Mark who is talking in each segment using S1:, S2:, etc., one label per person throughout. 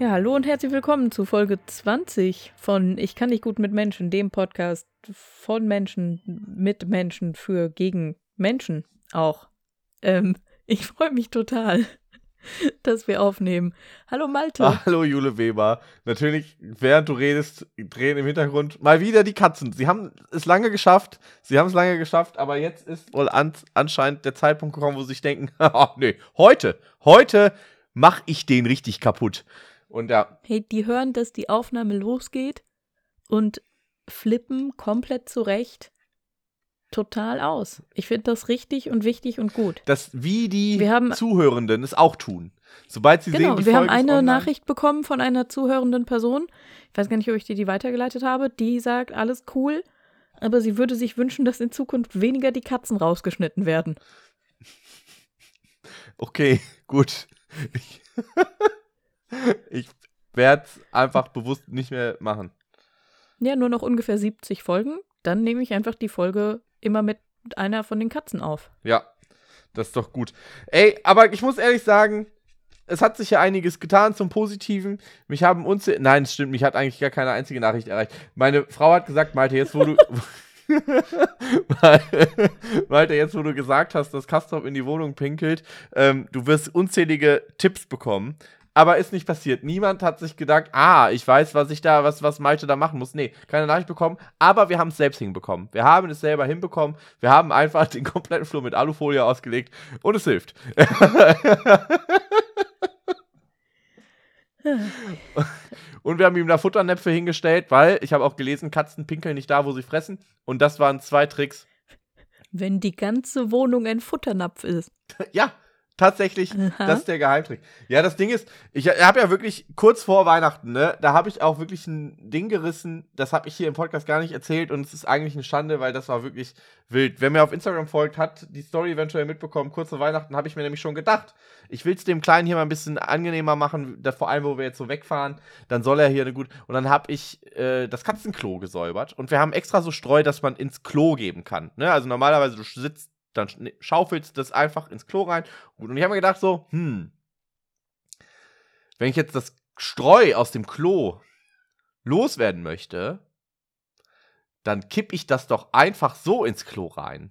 S1: Ja, hallo und herzlich willkommen zu Folge 20 von Ich kann nicht gut mit Menschen, dem Podcast von Menschen, mit Menschen, für, gegen Menschen auch. Ähm, ich freue mich total, dass wir aufnehmen. Hallo Malte.
S2: Ah, hallo Jule Weber. Natürlich, während du redest, drehen im Hintergrund mal wieder die Katzen. Sie haben es lange geschafft. Sie haben es lange geschafft, aber jetzt ist wohl an, anscheinend der Zeitpunkt gekommen, wo sie sich denken, oh, nee, heute, heute mache ich den richtig kaputt. Und ja.
S1: Hey, die hören, dass die Aufnahme losgeht und flippen komplett zurecht total aus. Ich finde das richtig und wichtig und gut.
S2: Das, wie die haben, Zuhörenden es auch tun. Sobald sie
S1: genau,
S2: sehen, die
S1: wir
S2: Folge
S1: haben eine Nachricht bekommen von einer zuhörenden Person. Ich weiß gar nicht, ob ich dir die weitergeleitet habe. Die sagt, alles cool, aber sie würde sich wünschen, dass in Zukunft weniger die Katzen rausgeschnitten werden.
S2: Okay, gut. Ich werde es einfach bewusst nicht mehr machen.
S1: Ja, nur noch ungefähr 70 Folgen. Dann nehme ich einfach die Folge immer mit einer von den Katzen auf.
S2: Ja, das ist doch gut. Ey, aber ich muss ehrlich sagen, es hat sich ja einiges getan zum Positiven. Mich haben uns. Nein, es stimmt, mich hat eigentlich gar keine einzige Nachricht erreicht. Meine Frau hat gesagt, Malte, jetzt wo du. Malte, jetzt wo du gesagt hast, dass Kastrop in die Wohnung pinkelt, ähm, du wirst unzählige Tipps bekommen aber ist nicht passiert. Niemand hat sich gedacht, ah, ich weiß, was ich da, was, was Malte da machen muss. Nee, keine Nachricht bekommen, aber wir haben es selbst hinbekommen. Wir haben es selber hinbekommen. Wir haben einfach den kompletten Flur mit Alufolie ausgelegt und es hilft. und wir haben ihm da Futternäpfe hingestellt, weil ich habe auch gelesen, Katzen pinkeln nicht da, wo sie fressen. Und das waren zwei Tricks.
S1: Wenn die ganze Wohnung ein Futternapf ist.
S2: ja, Tatsächlich, Aha. das ist der Geheimtrick. Ja, das Ding ist, ich habe ja wirklich kurz vor Weihnachten, ne, da habe ich auch wirklich ein Ding gerissen, das habe ich hier im Podcast gar nicht erzählt und es ist eigentlich eine Schande, weil das war wirklich wild. Wer mir auf Instagram folgt, hat die Story eventuell mitbekommen. Kurz vor Weihnachten habe ich mir nämlich schon gedacht, ich will es dem Kleinen hier mal ein bisschen angenehmer machen, da, vor allem, wo wir jetzt so wegfahren, dann soll er hier eine gut. Und dann habe ich äh, das Katzenklo gesäubert und wir haben extra so Streu, dass man ins Klo geben kann. Ne? Also normalerweise, du sitzt dann schaufelst das einfach ins Klo rein. Und ich habe mir gedacht so, hm, wenn ich jetzt das Streu aus dem Klo loswerden möchte, dann kipp ich das doch einfach so ins Klo rein.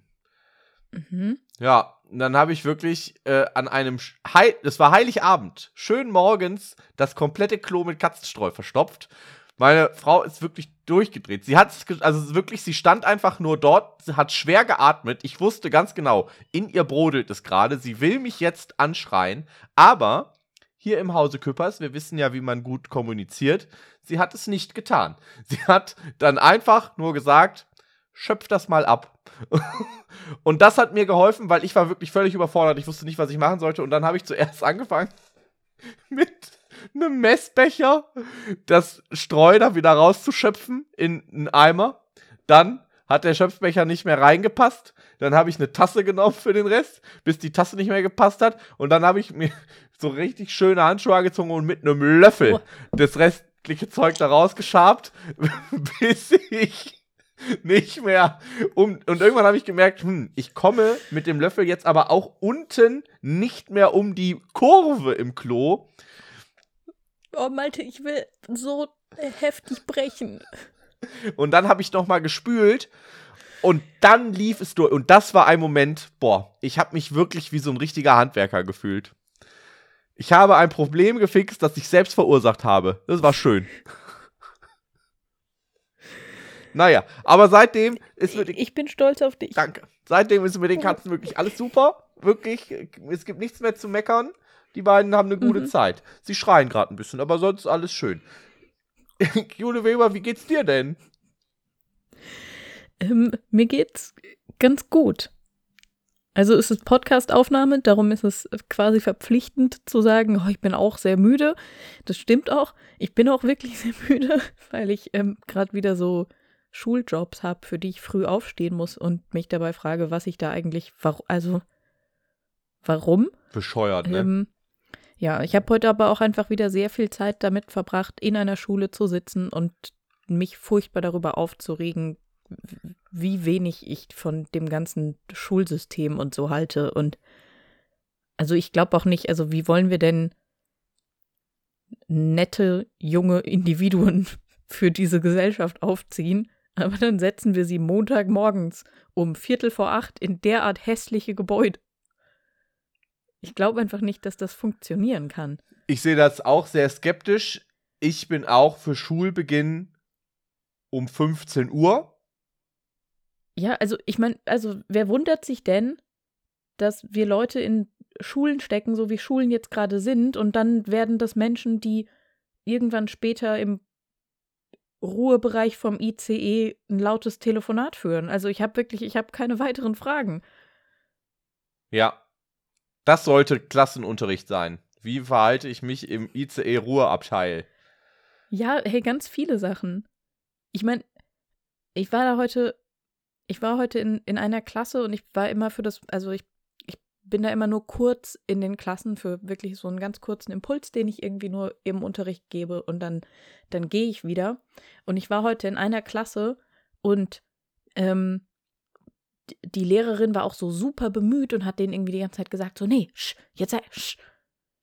S2: Mhm. Ja, und dann habe ich wirklich äh, an einem, Heil das war Heiligabend, schön morgens das komplette Klo mit Katzenstreu verstopft meine Frau ist wirklich durchgedreht. Sie hat, also wirklich, sie stand einfach nur dort, sie hat schwer geatmet. Ich wusste ganz genau, in ihr brodelt es gerade. Sie will mich jetzt anschreien. Aber hier im Hause Küppers, wir wissen ja, wie man gut kommuniziert, sie hat es nicht getan. Sie hat dann einfach nur gesagt, schöpf das mal ab. und das hat mir geholfen, weil ich war wirklich völlig überfordert. Ich wusste nicht, was ich machen sollte. Und dann habe ich zuerst angefangen mit einem Messbecher das Streu da wieder rauszuschöpfen in einen Eimer. Dann hat der Schöpfbecher nicht mehr reingepasst. Dann habe ich eine Tasse genommen für den Rest, bis die Tasse nicht mehr gepasst hat. Und dann habe ich mir so richtig schöne Handschuhe angezogen und mit einem Löffel oh. das restliche Zeug da rausgeschabt, bis ich nicht mehr um. Und irgendwann habe ich gemerkt, hm, ich komme mit dem Löffel jetzt aber auch unten nicht mehr um die Kurve im Klo.
S1: Oh, Malte, ich will so heftig brechen.
S2: Und dann habe ich noch mal gespült und dann lief es durch. Und das war ein Moment, boah, ich habe mich wirklich wie so ein richtiger Handwerker gefühlt. Ich habe ein Problem gefixt, das ich selbst verursacht habe. Das war schön. naja, aber seitdem ist
S1: mit Ich bin stolz auf dich.
S2: Danke. Seitdem ist mit den Katzen wirklich alles super. Wirklich, es gibt nichts mehr zu meckern. Die beiden haben eine gute mhm. Zeit. Sie schreien gerade ein bisschen, aber sonst alles schön. Jule Weber, wie geht's dir denn?
S1: Ähm, mir geht's ganz gut. Also es ist Podcast-Aufnahme, darum ist es quasi verpflichtend zu sagen, oh, ich bin auch sehr müde. Das stimmt auch. Ich bin auch wirklich sehr müde, weil ich ähm, gerade wieder so Schuljobs habe, für die ich früh aufstehen muss und mich dabei frage, was ich da eigentlich, also warum?
S2: Bescheuert, ne? Ähm,
S1: ja, ich habe heute aber auch einfach wieder sehr viel Zeit damit verbracht, in einer Schule zu sitzen und mich furchtbar darüber aufzuregen, wie wenig ich von dem ganzen Schulsystem und so halte. Und also ich glaube auch nicht, also wie wollen wir denn nette junge Individuen für diese Gesellschaft aufziehen, aber dann setzen wir sie Montagmorgens um Viertel vor acht in derart hässliche Gebäude. Ich glaube einfach nicht, dass das funktionieren kann.
S2: Ich sehe das auch sehr skeptisch. Ich bin auch für Schulbeginn um 15 Uhr.
S1: Ja, also ich meine, also wer wundert sich denn, dass wir Leute in Schulen stecken, so wie Schulen jetzt gerade sind, und dann werden das Menschen, die irgendwann später im Ruhebereich vom ICE ein lautes Telefonat führen. Also ich habe wirklich, ich habe keine weiteren Fragen.
S2: Ja, das sollte Klassenunterricht sein. Wie verhalte ich mich im ICE-Ruheabteil?
S1: Ja, hey, ganz viele Sachen. Ich meine, ich war da heute, ich war heute in, in einer Klasse und ich war immer für das, also ich bin da immer nur kurz in den Klassen für wirklich so einen ganz kurzen Impuls, den ich irgendwie nur im Unterricht gebe und dann, dann gehe ich wieder. Und ich war heute in einer Klasse und ähm, die Lehrerin war auch so super bemüht und hat denen irgendwie die ganze Zeit gesagt, so, nee, sch, jetzt, sei, sch,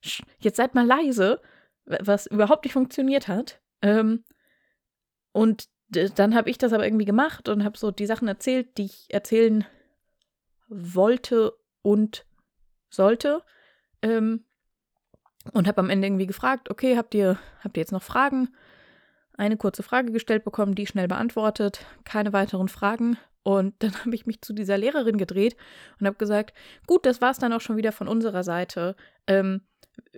S1: sch, jetzt seid mal leise, was überhaupt nicht funktioniert hat. Ähm, und dann habe ich das aber irgendwie gemacht und habe so die Sachen erzählt, die ich erzählen wollte und sollte. Ähm, und habe am Ende irgendwie gefragt, okay, habt ihr, habt ihr jetzt noch Fragen? Eine kurze Frage gestellt bekommen, die schnell beantwortet, keine weiteren Fragen. Und dann habe ich mich zu dieser Lehrerin gedreht und habe gesagt, gut, das war es dann auch schon wieder von unserer Seite. Ähm,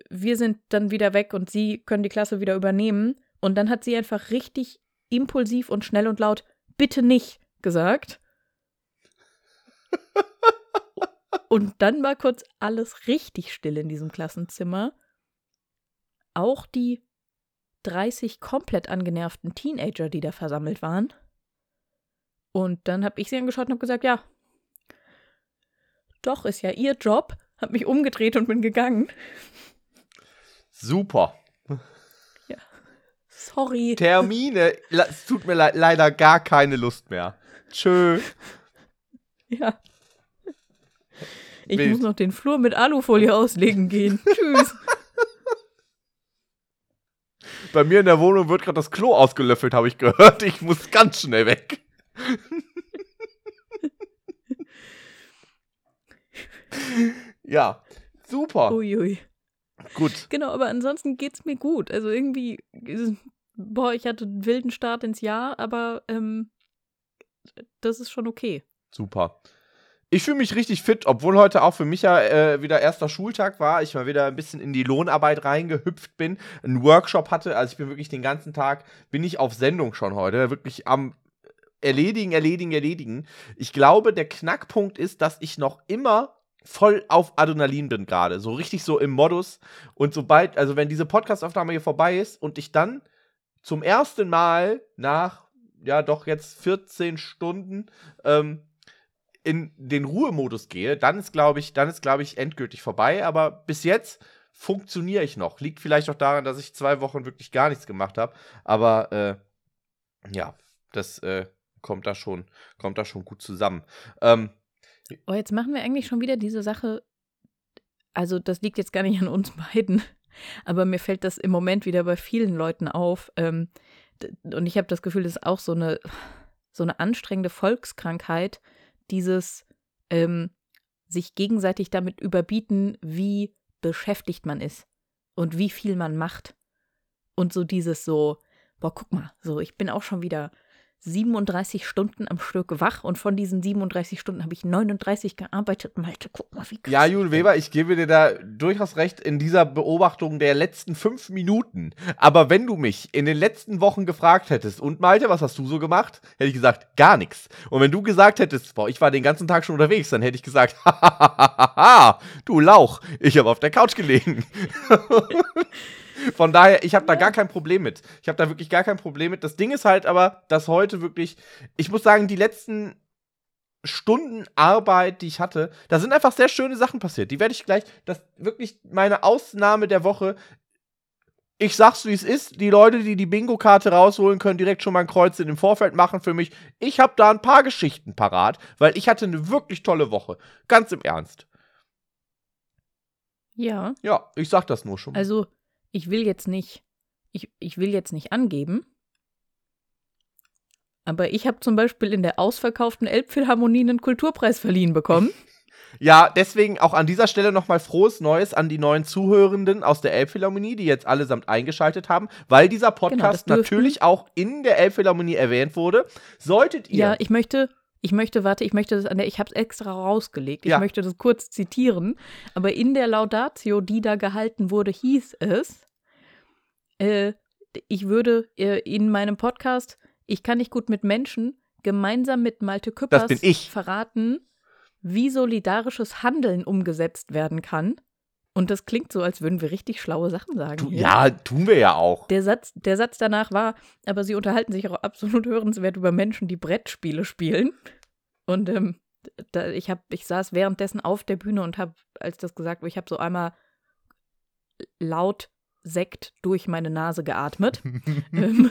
S1: wir sind dann wieder weg und Sie können die Klasse wieder übernehmen. Und dann hat sie einfach richtig impulsiv und schnell und laut, bitte nicht gesagt. Und dann war kurz alles richtig still in diesem Klassenzimmer. Auch die 30 komplett angenervten Teenager, die da versammelt waren. Und dann habe ich sie angeschaut und habe gesagt, ja, doch, ist ja ihr Job. Hab mich umgedreht und bin gegangen.
S2: Super.
S1: Ja. Sorry.
S2: Termine. Es tut mir le leider gar keine Lust mehr. Tschö.
S1: Ja. Ich Wild. muss noch den Flur mit Alufolie auslegen gehen. Tschüss.
S2: Bei mir in der Wohnung wird gerade das Klo ausgelöffelt, habe ich gehört. Ich muss ganz schnell weg. ja, super.
S1: Uiui.
S2: Gut.
S1: Genau, aber ansonsten geht's mir gut. Also irgendwie, boah, ich hatte einen wilden Start ins Jahr, aber ähm, das ist schon okay.
S2: Super. Ich fühle mich richtig fit, obwohl heute auch für mich ja äh, wieder erster Schultag war. Ich mal wieder ein bisschen in die Lohnarbeit reingehüpft bin, einen Workshop hatte. Also ich bin wirklich den ganzen Tag, bin ich auf Sendung schon heute. Wirklich am erledigen, erledigen, erledigen. Ich glaube, der Knackpunkt ist, dass ich noch immer voll auf Adrenalin bin gerade. So richtig so im Modus. Und sobald, also wenn diese Podcastaufnahme hier vorbei ist und ich dann zum ersten Mal nach, ja doch jetzt 14 Stunden, ähm, in den Ruhemodus gehe, dann ist, glaube ich, dann ist, glaube ich, endgültig vorbei. Aber bis jetzt funktioniere ich noch. Liegt vielleicht auch daran, dass ich zwei Wochen wirklich gar nichts gemacht habe. Aber äh, ja, das äh, kommt da schon, kommt da schon gut zusammen. Ähm,
S1: oh, jetzt machen wir eigentlich schon wieder diese Sache. Also, das liegt jetzt gar nicht an uns beiden, aber mir fällt das im Moment wieder bei vielen Leuten auf. Ähm, und ich habe das Gefühl, das ist auch so eine, so eine anstrengende Volkskrankheit, dieses ähm, sich gegenseitig damit überbieten, wie beschäftigt man ist und wie viel man macht. Und so dieses so, boah, guck mal, so, ich bin auch schon wieder 37 Stunden am Stück wach und von diesen 37 Stunden habe ich 39 gearbeitet. Malte, guck mal, wie krass.
S2: Ja, Jule Weber, ich gebe dir da durchaus recht in dieser Beobachtung der letzten fünf Minuten. Aber wenn du mich in den letzten Wochen gefragt hättest, und Malte, was hast du so gemacht? Hätte ich gesagt, gar nichts. Und wenn du gesagt hättest, boah, ich war den ganzen Tag schon unterwegs, dann hätte ich gesagt, hahaha, du Lauch, ich habe auf der Couch gelegen. Von daher, ich habe da gar kein Problem mit. Ich habe da wirklich gar kein Problem mit. Das Ding ist halt aber, dass heute wirklich, ich muss sagen, die letzten Stunden Arbeit, die ich hatte, da sind einfach sehr schöne Sachen passiert. Die werde ich gleich, das wirklich meine Ausnahme der Woche. Ich sag's, wie es ist. Die Leute, die die Bingo-Karte rausholen, können direkt schon mal ein Kreuz in dem Vorfeld machen für mich. Ich habe da ein paar Geschichten parat, weil ich hatte eine wirklich tolle Woche. Ganz im Ernst.
S1: Ja.
S2: Ja, ich sag das nur schon.
S1: Also, ich will jetzt nicht, ich, ich will jetzt nicht angeben, aber ich habe zum Beispiel in der ausverkauften Elbphilharmonie einen Kulturpreis verliehen bekommen.
S2: Ja, deswegen auch an dieser Stelle nochmal frohes Neues an die neuen Zuhörenden aus der Elbphilharmonie, die jetzt allesamt eingeschaltet haben, weil dieser
S1: Genau,
S2: Podcast
S1: dürften-
S2: natürlich auch in der Elbphilharmonie erwähnt wurde. Solltet ihr
S1: Ja, ich möchte, ich möchte, warte, ich möchte das an der, ich habe es extra rausgelegt. Ich
S2: Ja.
S1: möchte das kurz zitieren. Aber in der Laudatio, die da gehalten wurde, hieß es, äh, ich würde äh, in meinem Podcast, ich kann nicht gut mit Menschen, gemeinsam mit Malte Küppers verraten, wie solidarisches Handeln umgesetzt werden kann. Und das klingt so, als würden wir richtig schlaue Sachen sagen.
S2: tu, ja, tun wir ja auch.
S1: Der Satz, der Satz danach war, aber sie unterhalten sich auch absolut hörenswert über Menschen, die Brettspiele spielen. Und ähm, da, ich, hab, ich saß währenddessen auf der Bühne und habe, als das gesagt wurde, ich habe so einmal laut Sekt durch meine Nase geatmet. ähm,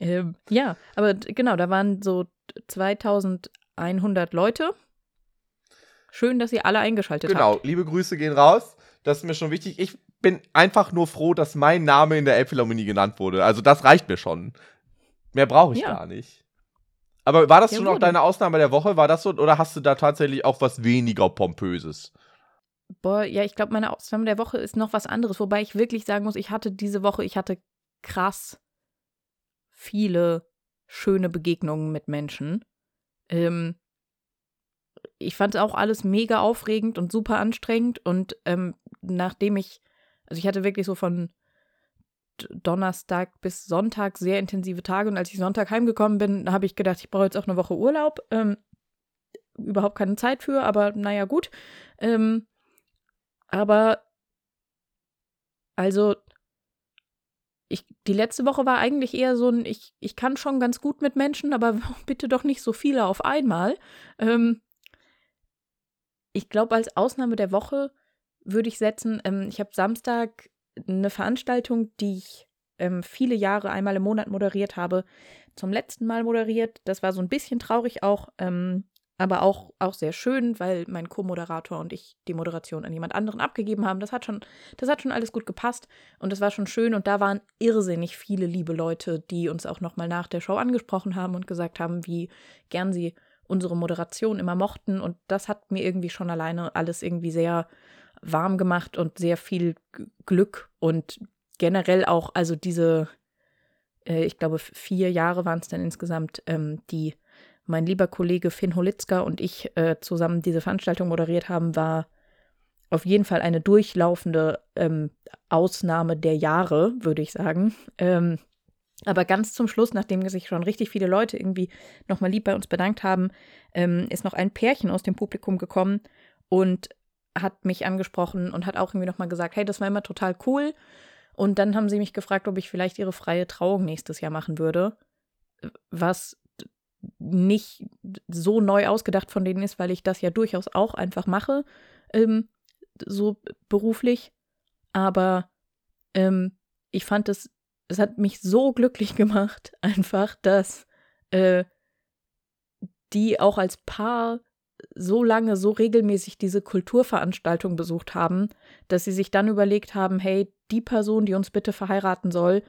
S1: ähm, ja, aber genau, da waren so 2100 Leute. Schön, dass ihr alle eingeschaltet
S2: Genau,
S1: habt.
S2: liebe Grüße gehen raus. Das ist mir schon wichtig. Ich bin einfach nur froh, dass mein Name in der Elbphilharmonie genannt wurde. Also das reicht mir schon. Mehr brauche ich
S1: Ja.
S2: gar nicht. Aber war das
S1: Ja,
S2: schon auch deine Ausnahme der Woche? War das so? Oder hast du da tatsächlich auch was weniger Pompöses?
S1: Boah, ja, ich glaube, meine Ausnahme der Woche ist noch was anderes, wobei ich wirklich sagen muss, ich hatte diese Woche, ich hatte krass viele schöne Begegnungen mit Menschen. Ähm, ich fand auch alles mega aufregend und super anstrengend und ähm, nachdem ich, also ich hatte wirklich so von Donnerstag bis Sonntag sehr intensive Tage und als ich Sonntag heimgekommen bin, habe ich gedacht, ich brauche jetzt auch eine Woche Urlaub. Ähm, überhaupt keine Zeit für, aber naja, gut. Ähm, aber also ich, die letzte Woche war eigentlich eher so ein, ich, ich kann schon ganz gut mit Menschen, aber bitte doch nicht so viele auf einmal. Ähm, ich glaube, als Ausnahme der Woche würde ich setzen, ähm, ich habe Samstag eine Veranstaltung, die ich ähm, viele Jahre einmal im Monat moderiert habe, zum letzten Mal moderiert. Das war so ein bisschen traurig auch, ähm, aber auch, auch sehr schön, weil mein Co-Moderator und ich die Moderation an jemand anderen abgegeben haben. Das hat schon, das hat schon alles gut gepasst und das war schon schön und da waren irrsinnig viele liebe Leute, die uns auch nochmal nach der Show angesprochen haben und gesagt haben, wie gern sie unsere Moderation immer mochten und das hat mir irgendwie schon alleine alles irgendwie sehr warm gemacht und sehr viel Glück und generell auch, also diese, äh, ich glaube, vier Jahre waren es dann insgesamt, ähm, die mein lieber Kollege Finn Holitzka und ich äh, zusammen diese Veranstaltung moderiert haben, war auf jeden Fall eine durchlaufende ähm, Ausnahme der Jahre, würde ich sagen. Ähm, aber ganz zum Schluss, nachdem sich schon richtig viele Leute irgendwie nochmal lieb bei uns bedankt haben, ähm, ist noch ein Pärchen aus dem Publikum gekommen und hat mich angesprochen und hat auch irgendwie nochmal gesagt, hey, das war immer total cool. Und dann haben sie mich gefragt, ob ich vielleicht ihre freie Trauung nächstes Jahr machen würde. Was nicht so neu ausgedacht von denen ist, weil ich das ja durchaus auch einfach mache, ähm, so beruflich. Aber ähm, ich fand es, es hat mich so glücklich gemacht, einfach, dass äh, die auch als Paar so lange, so regelmäßig diese Kulturveranstaltung besucht haben, dass sie sich dann überlegt haben, hey, die Person, die uns bitte verheiraten soll,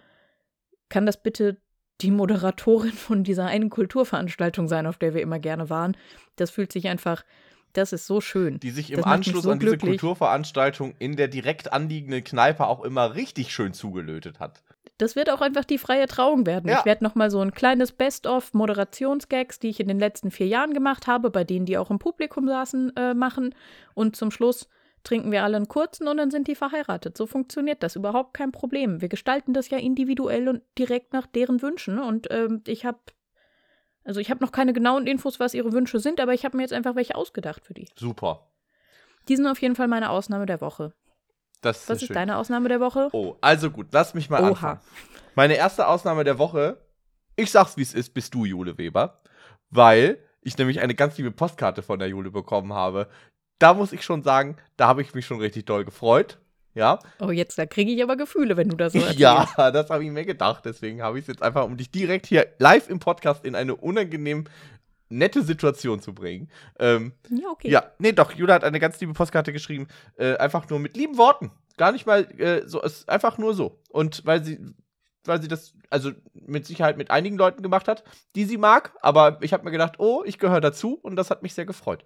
S1: kann das bitte die Moderatorin von dieser einen Kulturveranstaltung sein, auf der wir immer gerne waren. Das fühlt sich einfach, das ist so schön.
S2: Die sich im
S1: Das
S2: Anschluss
S1: so
S2: an diese
S1: glücklich.
S2: Kulturveranstaltung in der direkt anliegenden Kneipe auch immer richtig schön zugelötet hat.
S1: Das wird auch einfach die freie Trauung werden.
S2: Ja.
S1: Ich werde noch mal so ein kleines Best-of Moderationsgags, die ich in den letzten vier Jahren gemacht habe, bei denen die auch im Publikum saßen, äh, machen. Und zum Schluss trinken wir alle einen kurzen und dann sind die verheiratet. So funktioniert das überhaupt kein Problem. Wir gestalten das ja individuell und direkt nach deren Wünschen. Und ähm, ich habe also ich habe noch keine genauen Infos, was ihre Wünsche sind, aber ich habe mir jetzt einfach welche ausgedacht für die.
S2: Super.
S1: Die sind auf jeden Fall meine Ausnahme der Woche.
S2: Das ist,
S1: Was ist
S2: schön.
S1: deine Ausnahme der Woche?
S2: Oh, also gut, lass mich mal
S1: Oha.
S2: anfangen. Meine erste Ausnahme der Woche, ich sag's wie es ist, bist du, Jule Weber. Weil ich nämlich eine ganz liebe Postkarte von der Jule bekommen habe. Da muss ich schon sagen, da habe ich mich schon richtig doll gefreut. Ja,
S1: Oh, jetzt, da kriege ich aber Gefühle, wenn du das so erzählst.
S2: ja, das habe ich mir gedacht. Deswegen habe ich es jetzt einfach, um dich direkt hier live im Podcast in eine unangenehm nette Situation zu bringen. Ähm,
S1: Ja, okay.
S2: Ja, nee, doch, Jule hat eine ganz liebe Postkarte geschrieben. Äh, einfach nur mit lieben Worten. Gar nicht mal äh, so, es ist einfach nur so. Und weil sie, weil sie das, also mit Sicherheit mit einigen Leuten gemacht hat, die sie mag, aber ich habe mir gedacht, oh, ich gehöre dazu und das hat mich sehr gefreut.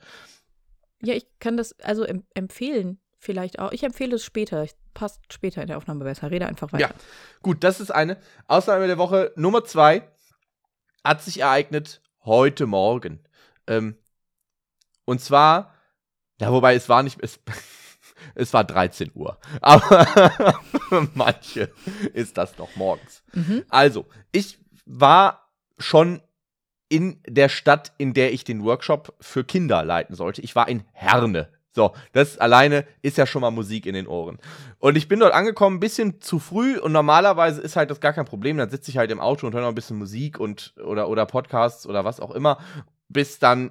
S1: Ja, ich kann das also em empfehlen, vielleicht auch. Ich empfehle es später. Passt später in der Aufnahme besser. Rede einfach weiter.
S2: Ja, gut, das ist eine Ausnahme der Woche. Nummer zwei hat sich ereignet heute Morgen. Ähm, und zwar, ja, wobei es war nicht, es, es war 13 Uhr. Aber manche ist das noch morgens.
S1: Mhm.
S2: Also, ich war schon in der Stadt, in der ich den Workshop für Kinder leiten sollte. Ich war in Herne. So, das alleine ist ja schon mal Musik in den Ohren. Und ich bin dort angekommen, ein bisschen zu früh und normalerweise ist halt das gar kein Problem. Dann sitze ich halt im Auto und höre noch ein bisschen Musik und oder, oder Podcasts oder was auch immer, bis dann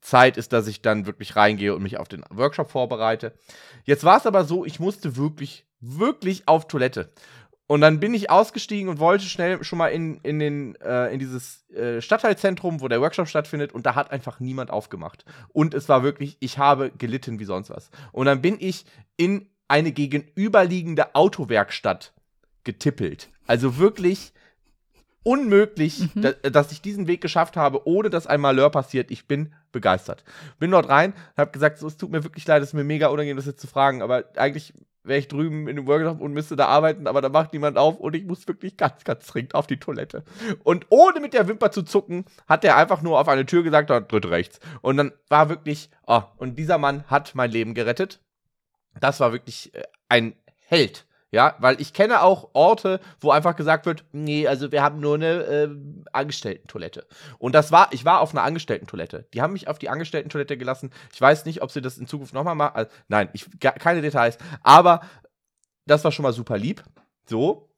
S2: Zeit ist, dass ich dann wirklich reingehe und mich auf den Workshop vorbereite. Jetzt war es aber so, ich musste wirklich, wirklich auf Toilette. Und dann bin ich ausgestiegen und wollte schnell schon mal in, in, den, äh, in dieses äh, Stadtteilzentrum, wo der Workshop stattfindet, und da hat einfach niemand aufgemacht. Und es war wirklich, ich habe gelitten wie sonst was. Und dann bin ich in eine gegenüberliegende Autowerkstatt getippelt. Also wirklich unmöglich,
S1: Mhm.
S2: da, dass ich diesen Weg geschafft habe, ohne dass ein Malheur passiert. Ich bin begeistert. Bin dort rein, habe gesagt, so, es tut mir wirklich leid, es ist mir mega unangenehm, das jetzt zu fragen, aber eigentlich wäre ich drüben in dem Workshop und müsste da arbeiten, aber da macht niemand auf und ich muss wirklich ganz, ganz dringend auf die Toilette. Und ohne mit der Wimper zu zucken, hat er einfach nur auf eine Tür gesagt, dritt rechts. Und dann war wirklich, oh, und dieser Mann hat mein Leben gerettet. Das war wirklich äh, ein Held. Ja, weil ich kenne auch Orte, wo einfach gesagt wird, nee, also wir haben nur eine äh, Angestellten-Toilette. Und das war, ich war auf einer Angestellten-Toilette. Die haben mich auf die Angestellten-Toilette gelassen. Ich weiß nicht, ob sie das in Zukunft nochmal machen. Also, nein, ich, keine Details. Aber das war schon mal super lieb. So.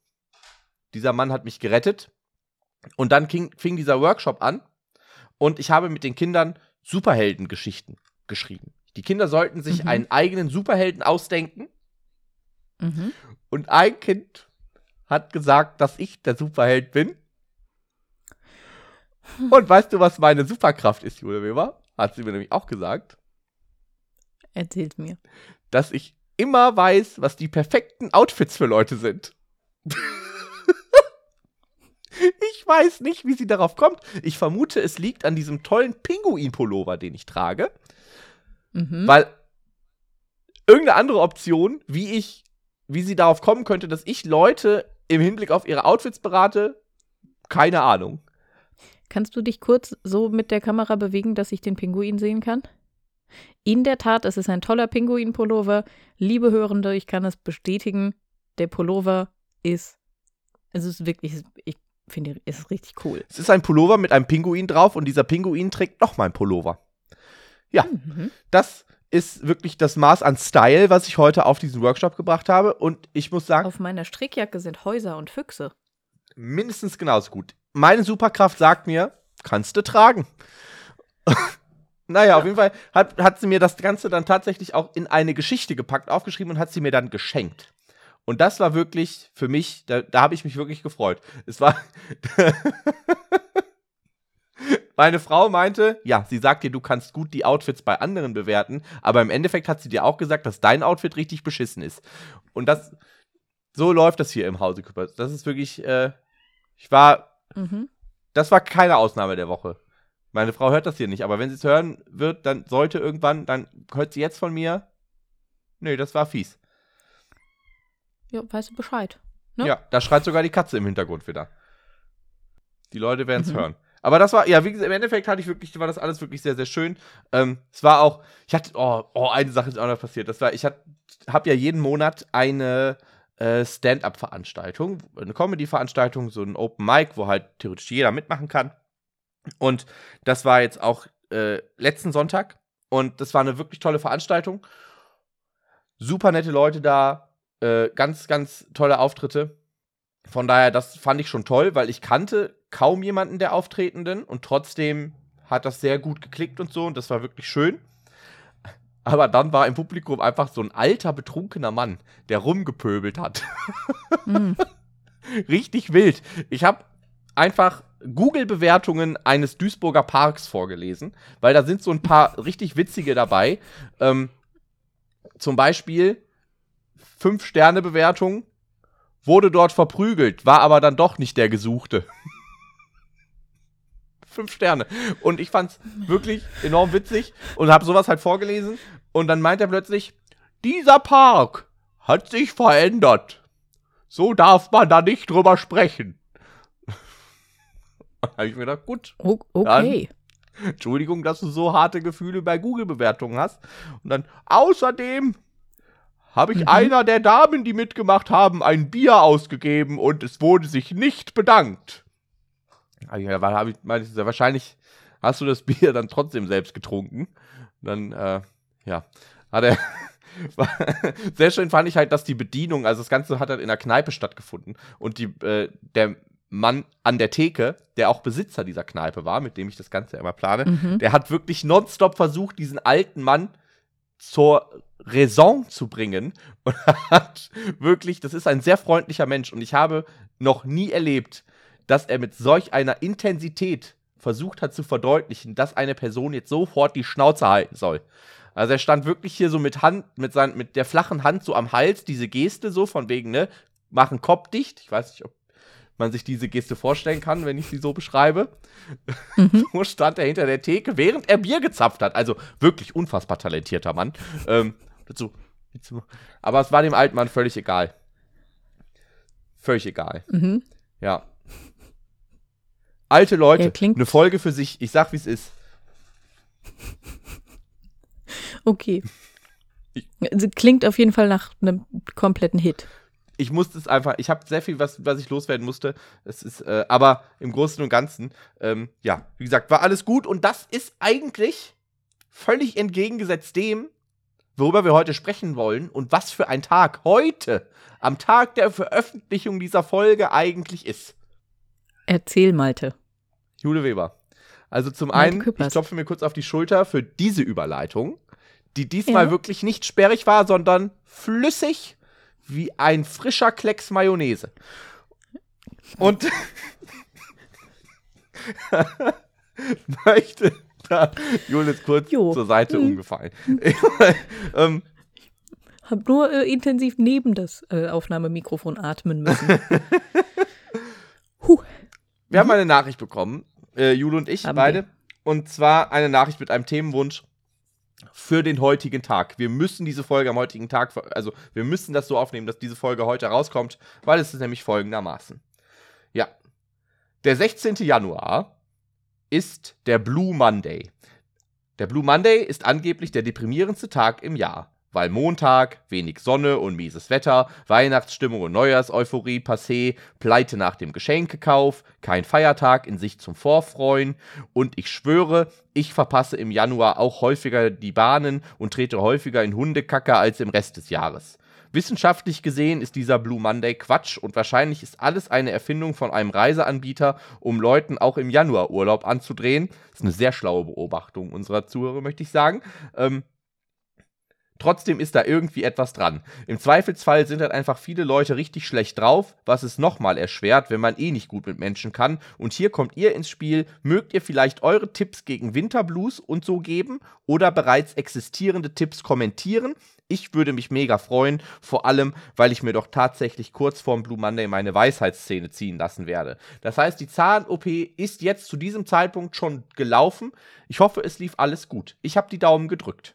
S2: Dieser Mann hat mich gerettet. Und dann ging, fing dieser Workshop an. Und ich habe mit den Kindern Superheldengeschichten geschrieben. Die Kinder sollten sich
S1: Mhm.
S2: einen eigenen Superhelden ausdenken.
S1: Mhm.
S2: Und ein Kind hat gesagt, dass ich der Superheld bin. Und weißt du, was meine Superkraft ist, Jule Weber? Hat sie mir nämlich auch gesagt,
S1: Erzählt mir.
S2: dass ich immer weiß, was die perfekten Outfits für Leute sind. ich weiß nicht, wie sie darauf kommt. Ich vermute, es liegt an diesem tollen Pinguin-Pullover, den ich trage.
S1: Mhm.
S2: Weil irgendeine andere Option, wie ich, wie sie darauf kommen könnte, dass ich Leute im Hinblick auf ihre Outfits berate, keine Ahnung.
S1: Kannst du dich kurz so mit der Kamera bewegen, dass ich den Pinguin sehen kann? In der Tat, es ist ein toller Pinguin-Pullover. Liebe Hörende, ich kann es bestätigen. Der Pullover ist, es ist wirklich, ich finde, es ist richtig cool.
S2: Es ist ein Pullover mit einem Pinguin drauf und dieser Pinguin trägt noch mal ein Pullover. Ja,
S1: Mhm.
S2: das ist wirklich das Maß an Style, was ich heute auf diesen Workshop gebracht habe. Und ich muss sagen,
S1: Auf meiner Strickjacke sind Häuser und Füchse.
S2: mindestens genauso gut. Meine Superkraft sagt mir, kannst du tragen. naja, auf jeden Fall hat, hat sie mir das Ganze dann tatsächlich auch in eine Geschichte gepackt, aufgeschrieben und hat sie mir dann geschenkt. Und das war wirklich für mich, da, da habe ich mich wirklich gefreut. Es war. Meine Frau meinte, ja, sie sagt dir, du kannst gut die Outfits bei anderen bewerten, aber im Endeffekt hat sie dir auch gesagt, dass dein Outfit richtig beschissen ist. Und das, so läuft das hier im Hause Küppers. Das ist wirklich, äh, ich war,
S1: Mhm.
S2: das war keine Ausnahme der Woche. Meine Frau hört das hier nicht, aber wenn sie es hören wird, dann sollte irgendwann, dann hört sie jetzt von mir, nee, das war fies.
S1: Ja, weißt du Bescheid. Ne?
S2: Ja, da schreit sogar die Katze im Hintergrund wieder. Die Leute werden es
S1: Mhm.
S2: hören. Aber das war, ja, wie gesagt, im Endeffekt hatte ich wirklich, war das alles wirklich sehr, sehr schön. Ähm, es war auch, ich hatte, oh, oh, eine Sache ist auch noch passiert. Das war, ich habe ja jeden Monat eine äh, Stand-up-Veranstaltung, eine Comedy-Veranstaltung, so ein Open Mic, wo halt theoretisch jeder mitmachen kann. Und das war jetzt auch äh, letzten Sonntag. Und das war eine wirklich tolle Veranstaltung. Super nette Leute da, äh, ganz, ganz tolle Auftritte. Von daher, das fand ich schon toll, weil ich kannte kaum jemanden der Auftretenden und trotzdem hat das sehr gut geklickt und so und das war wirklich schön. Aber dann war im Publikum einfach so ein alter, betrunkener Mann, der rumgepöbelt hat.
S1: Mhm.
S2: Richtig wild. Ich habe einfach Google-Bewertungen eines Duisburger Parks vorgelesen, weil da sind so ein paar richtig witzige dabei. Ähm, zum Beispiel fünf Sterne Bewertung, wurde dort verprügelt, war aber dann doch nicht der Gesuchte. fünf Sterne. Und ich fand's wirklich enorm witzig und habe sowas halt vorgelesen. Und dann meint er plötzlich, dieser Park hat sich verändert. So darf man da nicht drüber sprechen. Da habe ich mir gedacht, gut.
S1: Okay.
S2: Dann, Entschuldigung, dass du so harte Gefühle bei Google-Bewertungen hast. Und dann, außerdem habe ich mhm. einer der Damen, die mitgemacht haben, ein Bier ausgegeben und es wurde sich nicht bedankt. Ja, hab ich, wahrscheinlich hast du das Bier dann trotzdem selbst getrunken. Dann, äh, ja, hat er. Sehr schön fand ich halt, dass die Bedienung, also das Ganze hat halt in der Kneipe stattgefunden und die, äh, der Mann an der Theke, der auch Besitzer dieser Kneipe war, mit dem ich das Ganze immer plane, mhm. der hat wirklich nonstop versucht, diesen alten Mann zur Raison zu bringen und hat wirklich, das ist ein sehr freundlicher Mensch und ich habe noch nie erlebt, dass er mit solch einer Intensität versucht hat zu verdeutlichen, dass eine Person jetzt sofort die Schnauze halten soll. Also er stand wirklich hier so mit Hand, mit, sein, mit der flachen Hand so am Hals, diese Geste so von wegen, ne, machen Kopf dicht. Ich weiß nicht, ob man sich diese Geste vorstellen kann, wenn ich sie so beschreibe. Mhm. So stand er hinter der Theke, während er Bier gezapft hat. Also wirklich unfassbar talentierter Mann. Ähm, dazu, aber es war dem alten Mann völlig egal. Völlig egal. Mhm. Ja. Alte Leute, eine Folge für sich. Ich sag, wie es ist.
S1: Okay. Also klingt auf jeden Fall nach einem kompletten Hit.
S2: Ich musste es einfach, ich habe sehr viel, was, was ich loswerden musste. Es ist, äh, aber im Großen und Ganzen, ähm, ja, wie gesagt, war alles gut und das ist eigentlich völlig entgegengesetzt dem, worüber wir heute sprechen wollen und was für ein Tag heute, am Tag der Veröffentlichung dieser Folge eigentlich ist.
S1: Erzähl, Malte.
S2: Jule Weber. Also zum einen, ich klopfe mir kurz auf die Schulter für diese Überleitung, die diesmal ja. wirklich nicht sperrig war, sondern flüssig wie ein frischer Klecks Mayonnaise. Und möchte da Julius kurz jo. zur Seite hm. umgefallen.
S1: ähm, hab nur äh, intensiv neben das äh, Aufnahmemikrofon atmen müssen.
S2: Huh. Wir haben eine Nachricht bekommen, äh, Jule und ich haben beide. Wir. Und zwar eine Nachricht mit einem Themenwunsch für den heutigen Tag. Wir müssen diese Folge am heutigen Tag, also wir müssen das so aufnehmen, dass diese Folge heute rauskommt, weil es ist nämlich folgendermaßen. Ja. Der 16. Januar ist der Blue Monday. Der Blue Monday ist angeblich der deprimierendste Tag im Jahr weil Montag, wenig Sonne und mieses Wetter, Weihnachtsstimmung und Neujahrseuphorie passé, Pleite nach dem Geschenkekauf, kein Feiertag in sich zum Vorfreuen und ich schwöre, ich verpasse im Januar auch häufiger die Bahnen und trete häufiger in Hundekacker als im Rest des Jahres. Wissenschaftlich gesehen ist dieser Blue Monday Quatsch und wahrscheinlich ist alles eine Erfindung von einem Reiseanbieter, um Leuten auch im Januar Urlaub anzudrehen. Das ist eine sehr schlaue Beobachtung unserer Zuhörer, möchte ich sagen. Ähm, Trotzdem ist da irgendwie etwas dran. Im Zweifelsfall sind halt einfach viele Leute richtig schlecht drauf, was es nochmal erschwert, wenn man eh nicht gut mit Menschen kann. Und hier kommt ihr ins Spiel. Mögt ihr vielleicht eure Tipps gegen Winterblues und so geben oder bereits existierende Tipps kommentieren? Ich würde mich mega freuen, vor allem, weil ich mir doch tatsächlich kurz vorm Blue Monday meine Weisheitsszene ziehen lassen werde. Das heißt, die Zahn-OP ist jetzt zu diesem Zeitpunkt schon gelaufen. Ich hoffe, es lief alles gut. Ich habe die Daumen gedrückt.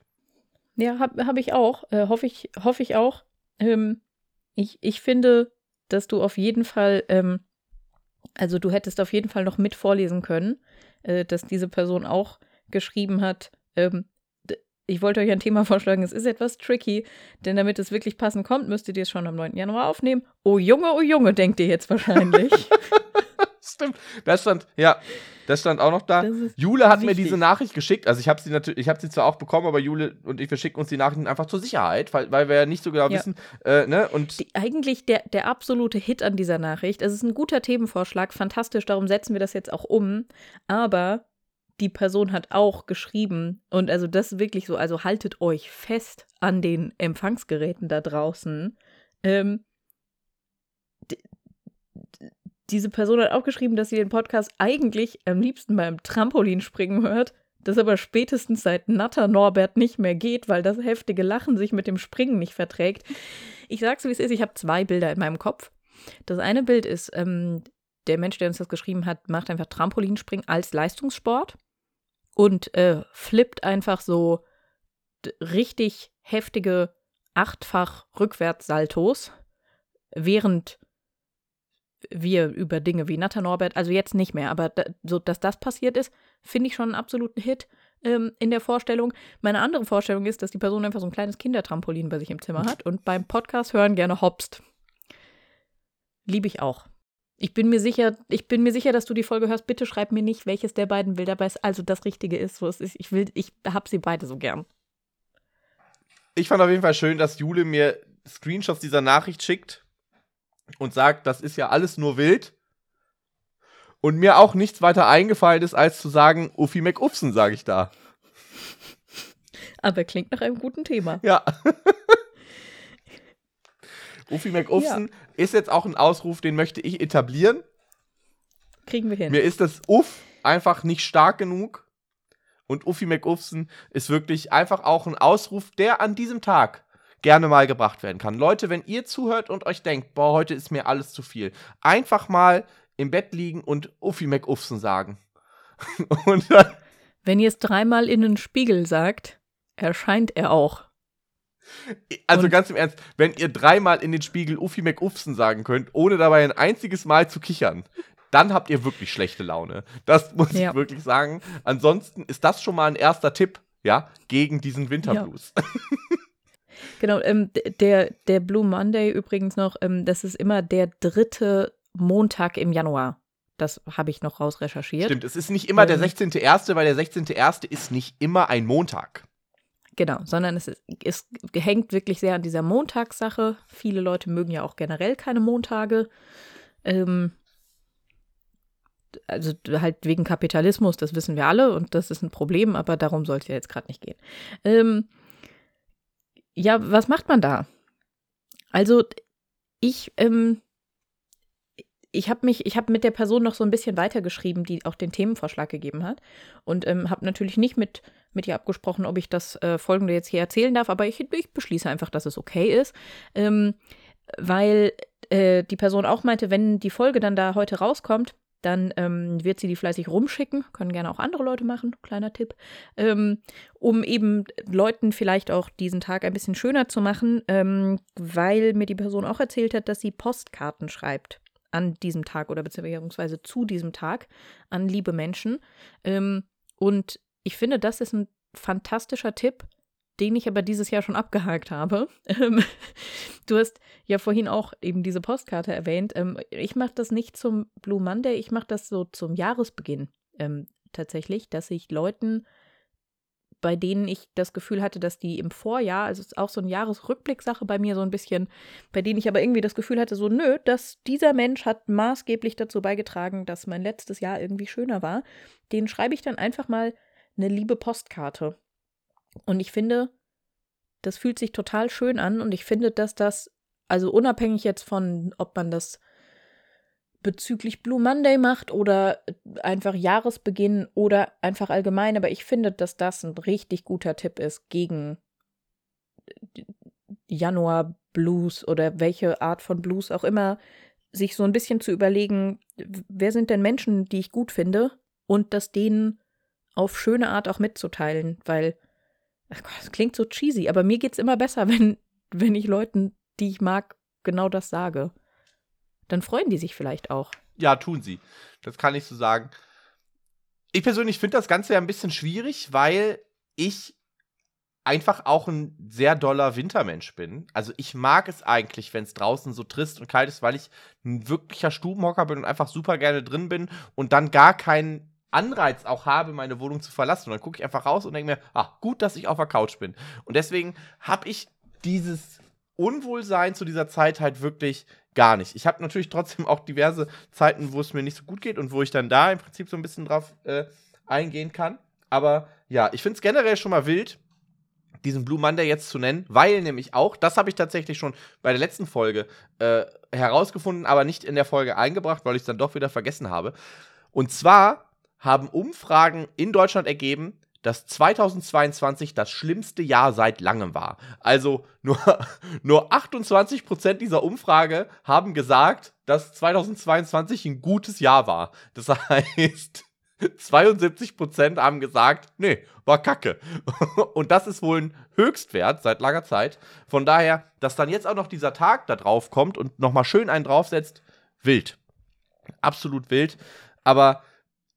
S1: Ja, habe hab ich auch. Äh, hoffe ich, hoff ich auch. Ähm, ich, ich finde, dass du auf jeden Fall, ähm, also du hättest auf jeden Fall noch mit vorlesen können, äh, dass diese Person auch geschrieben hat, ähm, ich wollte euch ein Thema vorschlagen, es ist etwas tricky, denn damit es wirklich passend kommt, müsstet ihr es schon am 9. Januar aufnehmen. Oh Junge, oh Junge, denkt ihr jetzt wahrscheinlich.
S2: Stimmt. Das stand, ja, das stand auch noch da. Jule hat wichtig. mir diese Nachricht geschickt. Also ich habe sie natürlich, ich habe sie zwar auch bekommen, aber Jule und ich, wir schicken uns die Nachrichten einfach zur Sicherheit, weil, weil wir ja nicht so genau ja. wissen, äh, ne? Und
S1: die, eigentlich der, der absolute Hit an dieser Nachricht. Es ist ein guter Themenvorschlag, fantastisch, darum setzen wir das jetzt auch um. Aber die Person hat auch geschrieben und also das ist wirklich so, also haltet euch fest an den Empfangsgeräten da draußen. Ähm, diese Person hat auch geschrieben, dass sie den Podcast eigentlich am liebsten beim Trampolinspringen hört, das aber spätestens seit Natter Norbert nicht mehr geht, weil das heftige Lachen sich mit dem Springen nicht verträgt. Ich sag's, wie es ist. Ich habe zwei Bilder in meinem Kopf. Das eine Bild ist, ähm, der Mensch, der uns das geschrieben hat, macht einfach Trampolinspringen als Leistungssport und äh, flippt einfach so richtig heftige achtfach Rückwärtssaltos, während wir über Dinge wie Natter Norbert, also jetzt nicht mehr, aber da, so, dass das passiert ist, finde ich schon einen absoluten Hit ähm, in der Vorstellung. Meine andere Vorstellung ist, dass die Person einfach so ein kleines Kindertrampolin bei sich im Zimmer hat und beim Podcast hören gerne hopst. Liebe ich auch. Ich bin mir sicher, ich bin mir sicher, dass du die Folge hörst. Bitte schreib mir nicht, welches der beiden Bilder bei also das Richtige ist, wo es ist. Ich will, ich hab sie beide so gern.
S2: Ich fand auf jeden Fall schön, dass Jule mir Screenshots dieser Nachricht schickt und sagt, das ist ja alles nur wild. Und mir auch nichts weiter eingefallen ist, als zu sagen, Uffi McUffsen, sage ich da.
S1: Aber klingt nach einem guten Thema.
S2: Ja. Uffi McUffsen ja. ist jetzt auch ein Ausruf, den möchte ich etablieren.
S1: Kriegen wir hin.
S2: Mir ist das Uff einfach nicht stark genug. Und Uffi McUffsen ist wirklich einfach auch ein Ausruf, der an diesem Tag gerne mal gebracht werden kann. Leute, wenn ihr zuhört und euch denkt, boah, heute ist mir alles zu viel, einfach mal im Bett liegen und Uffi McUffsen sagen.
S1: und dann wenn ihr es dreimal in den Spiegel sagt, erscheint er auch.
S2: Also und ganz im Ernst, wenn ihr dreimal in den Spiegel Uffi McUffsen sagen könnt, ohne dabei ein einziges Mal zu kichern, dann habt ihr wirklich schlechte Laune. Das muss ja. ich wirklich sagen. Ansonsten ist das schon mal ein erster Tipp, ja, gegen diesen Winterblues. Ja.
S1: Genau, ähm, der, der Blue Monday übrigens noch, ähm, das ist immer der dritte Montag im Januar. Das habe ich noch rausrecherchiert.
S2: Stimmt, es ist nicht immer ähm, der 16.1., weil der 16.1. ist nicht immer ein Montag.
S1: Genau, sondern es, ist, es hängt wirklich sehr an dieser Montagssache. Viele Leute mögen ja auch generell keine Montage. Ähm, also halt wegen Kapitalismus, das wissen wir alle und das ist ein Problem, aber darum soll es ja jetzt gerade nicht gehen. Ähm, ja, was macht man da? Also, ich, ähm, ich habe mich, ich habe mit der Person noch so ein bisschen weitergeschrieben, die auch den Themenvorschlag gegeben hat. Und ähm, habe natürlich nicht mit, mit ihr abgesprochen, ob ich das äh, Folgende jetzt hier erzählen darf, aber ich, ich beschließe einfach, dass es okay ist. Ähm, weil äh, die Person auch meinte, wenn die Folge dann da heute rauskommt, dann ähm, wird sie die fleißig rumschicken, können gerne auch andere Leute machen, kleiner Tipp, ähm, um eben Leuten vielleicht auch diesen Tag ein bisschen schöner zu machen, ähm, weil mir die Person auch erzählt hat, dass sie Postkarten schreibt an diesem Tag oder beziehungsweise zu diesem Tag an liebe Menschen. Ähm, und ich finde, das ist ein fantastischer Tipp, den ich aber dieses Jahr schon abgehakt habe. Ähm, du hast ja vorhin auch eben diese Postkarte erwähnt. Ähm, ich mache das nicht zum Blue Monday, ich mache das so zum Jahresbeginn ähm, tatsächlich, dass ich Leuten, bei denen ich das Gefühl hatte, dass die im Vorjahr, also es ist auch so eine Jahresrückblicksache bei mir so ein bisschen, bei denen ich aber irgendwie das Gefühl hatte, so nö, dass dieser Mensch hat maßgeblich dazu beigetragen, dass mein letztes Jahr irgendwie schöner war, den schreibe ich dann einfach mal eine liebe Postkarte und ich finde, das fühlt sich total schön an und ich finde, dass das, also unabhängig jetzt von, ob man das bezüglich Blue Monday macht oder einfach Jahresbeginn oder einfach allgemein, aber ich finde, dass das ein richtig guter Tipp ist gegen Januar Blues oder welche Art von Blues auch immer, sich so ein bisschen zu überlegen, wer sind denn Menschen, die ich gut finde und das denen auf schöne Art auch mitzuteilen, weil das klingt so cheesy, aber mir geht es immer besser, wenn, wenn ich Leuten, die ich mag, genau das sage. Dann freuen die sich vielleicht auch.
S2: Ja, tun sie. Das kann ich so sagen. Ich persönlich finde das Ganze ja ein bisschen schwierig, weil ich einfach auch ein sehr doller Wintermensch bin. Also ich mag es eigentlich, wenn es draußen so trist und kalt ist, weil ich ein wirklicher Stubenhocker bin und einfach super gerne drin bin und dann gar keinen Anreiz auch habe, meine Wohnung zu verlassen. Und dann gucke ich einfach raus und denke mir, ah, gut, dass ich auf der Couch bin. Und deswegen habe ich dieses Unwohlsein zu dieser Zeit halt wirklich gar nicht. Ich habe natürlich trotzdem auch diverse Zeiten, wo es mir nicht so gut geht und wo ich dann da im Prinzip so ein bisschen drauf äh, eingehen kann. Aber ja, ich finde es generell schon mal wild, diesen Blue Monday jetzt zu nennen, weil nämlich auch, das habe ich tatsächlich schon bei der letzten Folge äh, herausgefunden, aber nicht in der Folge eingebracht, weil ich es dann doch wieder vergessen habe. Und zwar haben Umfragen in Deutschland ergeben, dass 2022 das schlimmste Jahr seit langem war. Also nur, nur 28% dieser Umfrage haben gesagt, dass 2022 ein gutes Jahr war. Das heißt, 72% haben gesagt, nee, war kacke. Und das ist wohl ein Höchstwert seit langer Zeit. Von daher, dass dann jetzt auch noch dieser Tag da drauf kommt und nochmal schön einen draufsetzt, wild. Absolut wild. Aber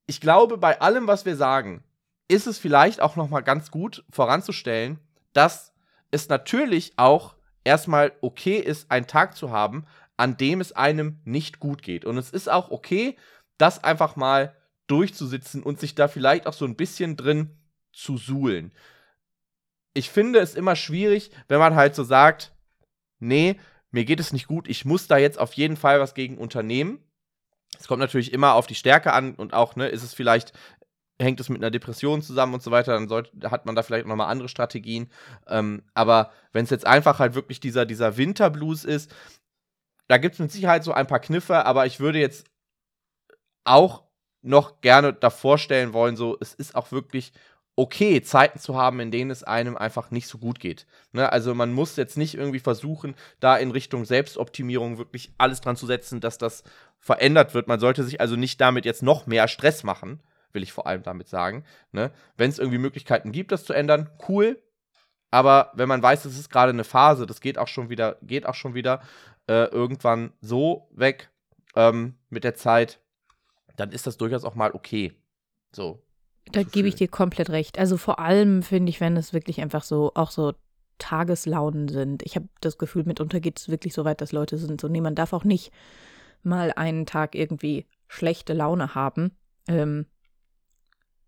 S2: ich glaube, bei allem, was wir sagen, ist es vielleicht auch nochmal ganz gut voranzustellen, dass es natürlich auch erstmal okay ist, einen Tag zu haben, an dem es einem nicht gut geht. Und es ist auch okay, das einfach mal durchzusitzen und sich da vielleicht auch so ein bisschen drin zu suhlen. Ich finde es immer schwierig, wenn man halt so sagt, nee, mir geht es nicht gut, ich muss da jetzt auf jeden Fall was gegen unternehmen. Es kommt natürlich immer auf die Stärke an und auch, ne, ist es vielleicht, hängt es mit einer Depression zusammen und so weiter, dann sollte, hat man da vielleicht nochmal andere Strategien. Ähm, aber wenn es jetzt einfach halt wirklich dieser, dieser Winterblues ist, da gibt es mit Sicherheit so ein paar Kniffe, aber ich würde jetzt auch noch gerne davor stellen wollen, so, es ist auch wirklich okay, Zeiten zu haben, in denen es einem einfach nicht so gut geht. Ne? Also man muss jetzt nicht irgendwie versuchen, da in Richtung Selbstoptimierung wirklich alles dran zu setzen, dass das verändert wird. Man sollte sich also nicht damit jetzt noch mehr Stress machen, will ich vor allem damit sagen. Ne? Wenn es irgendwie Möglichkeiten gibt, das zu ändern, cool. Aber wenn man weiß, es ist gerade eine Phase, das geht auch schon wieder, geht auch schon wieder äh, irgendwann so weg ähm, mit der Zeit, dann ist das durchaus auch mal okay. So.
S1: Da gebe ich dir komplett recht. Also vor allem finde ich, wenn es wirklich einfach so, auch so Tageslaunen sind. Ich habe das Gefühl, mitunter geht es wirklich so weit, dass Leute sind so, nee, man darf auch nicht mal einen Tag irgendwie schlechte Laune haben. Ähm,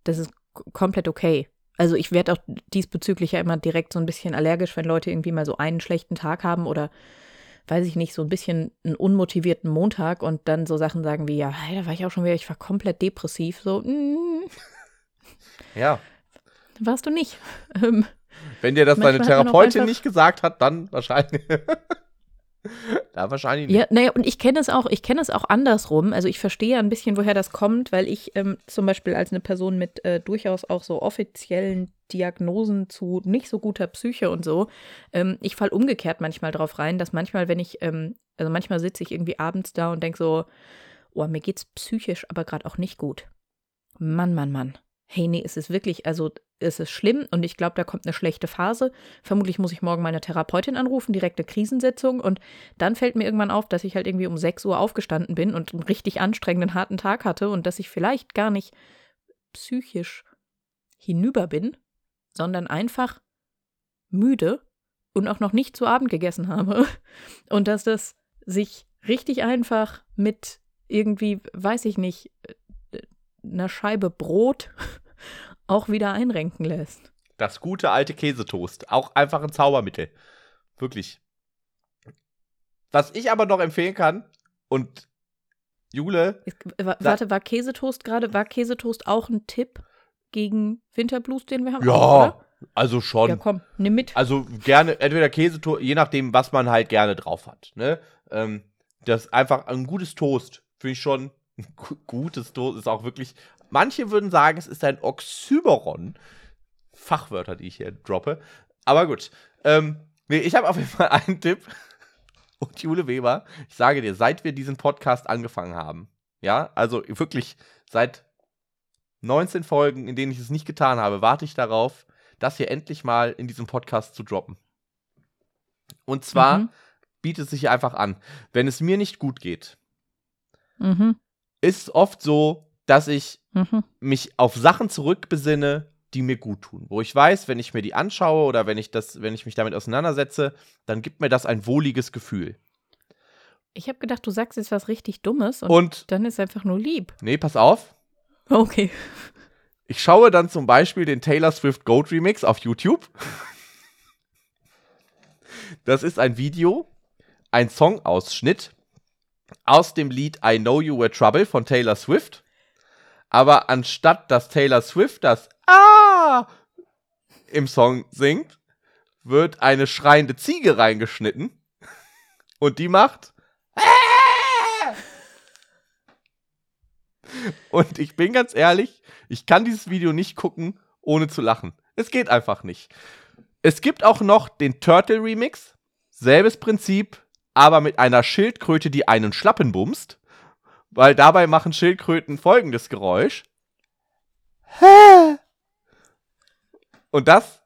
S1: das ist komplett okay. Also ich werde auch diesbezüglich ja immer direkt so ein bisschen allergisch, wenn Leute irgendwie mal so einen schlechten Tag haben oder weiß ich nicht, so ein bisschen einen unmotivierten Montag und dann so Sachen sagen wie, ja, hey, da war ich auch schon wieder, ich war komplett depressiv. So, mm,
S2: Ja.
S1: warst du nicht. Ähm,
S2: Wenn dir das deine Therapeutin nicht gesagt hat, dann wahrscheinlich. da wahrscheinlich nicht.
S1: Ja, naja, und ich kenne es auch, ich kenne es auch andersrum. Also ich verstehe ein bisschen, woher das kommt, weil ich ähm, zum Beispiel als eine Person mit äh, durchaus auch so offiziellen Diagnosen zu nicht so guter Psyche und so, ähm, ich fall umgekehrt manchmal drauf rein, dass manchmal, wenn ich, ähm, also manchmal sitze ich irgendwie abends da und denke so, oh, mir geht's psychisch aber gerade auch nicht gut. Mann, Mann, Mann. Hey, nee, es ist wirklich, also es ist schlimm und ich glaube, da kommt eine schlechte Phase. Vermutlich muss ich morgen meine Therapeutin anrufen, direkte Krisensitzung und dann fällt mir irgendwann auf, dass ich halt irgendwie um 6 Uhr aufgestanden bin und einen richtig anstrengenden, harten Tag hatte und dass ich vielleicht gar nicht psychisch hinüber bin, sondern einfach müde und auch noch nicht zu Abend gegessen habe. Und dass das sich richtig einfach mit irgendwie, weiß ich nicht, einer Scheibe Brot auch wieder einrenken lässt.
S2: Das gute alte Käsetoast. Auch einfach ein Zaubermittel. Wirklich. Was ich aber noch empfehlen kann, und Jule,
S1: wa- Warte, war Käsetoast gerade, war Käsetoast auch ein Tipp gegen Winterblues, den wir haben?
S2: ja,
S1: Oder?
S2: also schon.
S1: Ja, komm, nimm mit.
S2: Also gerne, entweder Käsetoast, je nachdem, was man halt gerne drauf hat. Ne? Ähm, das ist einfach ein gutes Toast, finde ich schon. Ein gutes Toast ist auch wirklich. Manche würden sagen, es ist ein Oxymoron. Fachwörter, die ich hier droppe. Aber gut. Ähm, nee, ich habe auf jeden Fall einen Tipp. Und Jule Weber, ich sage dir, seit wir diesen Podcast angefangen haben, ja, also wirklich seit 19 Folgen, in denen ich es nicht getan habe, warte ich darauf, das hier endlich mal in diesem Podcast zu droppen. Und zwar
S1: Mhm.
S2: bietet es sich einfach an, wenn es mir nicht gut geht,
S1: Mhm,
S2: ist es oft so, dass ich
S1: mhm.
S2: mich auf Sachen zurückbesinne, die mir gut tun. Wo ich weiß, wenn ich mir die anschaue oder wenn ich das, wenn ich mich damit auseinandersetze, dann gibt mir das ein wohliges Gefühl.
S1: Ich habe gedacht, du sagst jetzt was richtig Dummes und,
S2: Und,
S1: dann ist einfach nur lieb.
S2: nee, pass auf,
S1: Okay.
S2: ich schaue dann zum Beispiel den Taylor Swift Gold Remix auf YouTube. Das ist ein Video, ein Songausschnitt aus dem Lied I Know You Were Trouble von Taylor Swift. Aber anstatt dass Taylor Swift das Ah im Song singt, wird eine schreiende Ziege reingeschnitten. Und die macht "Ah!" Und ich bin ganz ehrlich, ich kann dieses Video nicht gucken, ohne zu lachen. Es geht einfach nicht. Es gibt auch noch den Turtle Remix. Selbes Prinzip, aber mit einer Schildkröte, die einen Schlappen bumst. Weil dabei machen Schildkröten folgendes Geräusch. Und das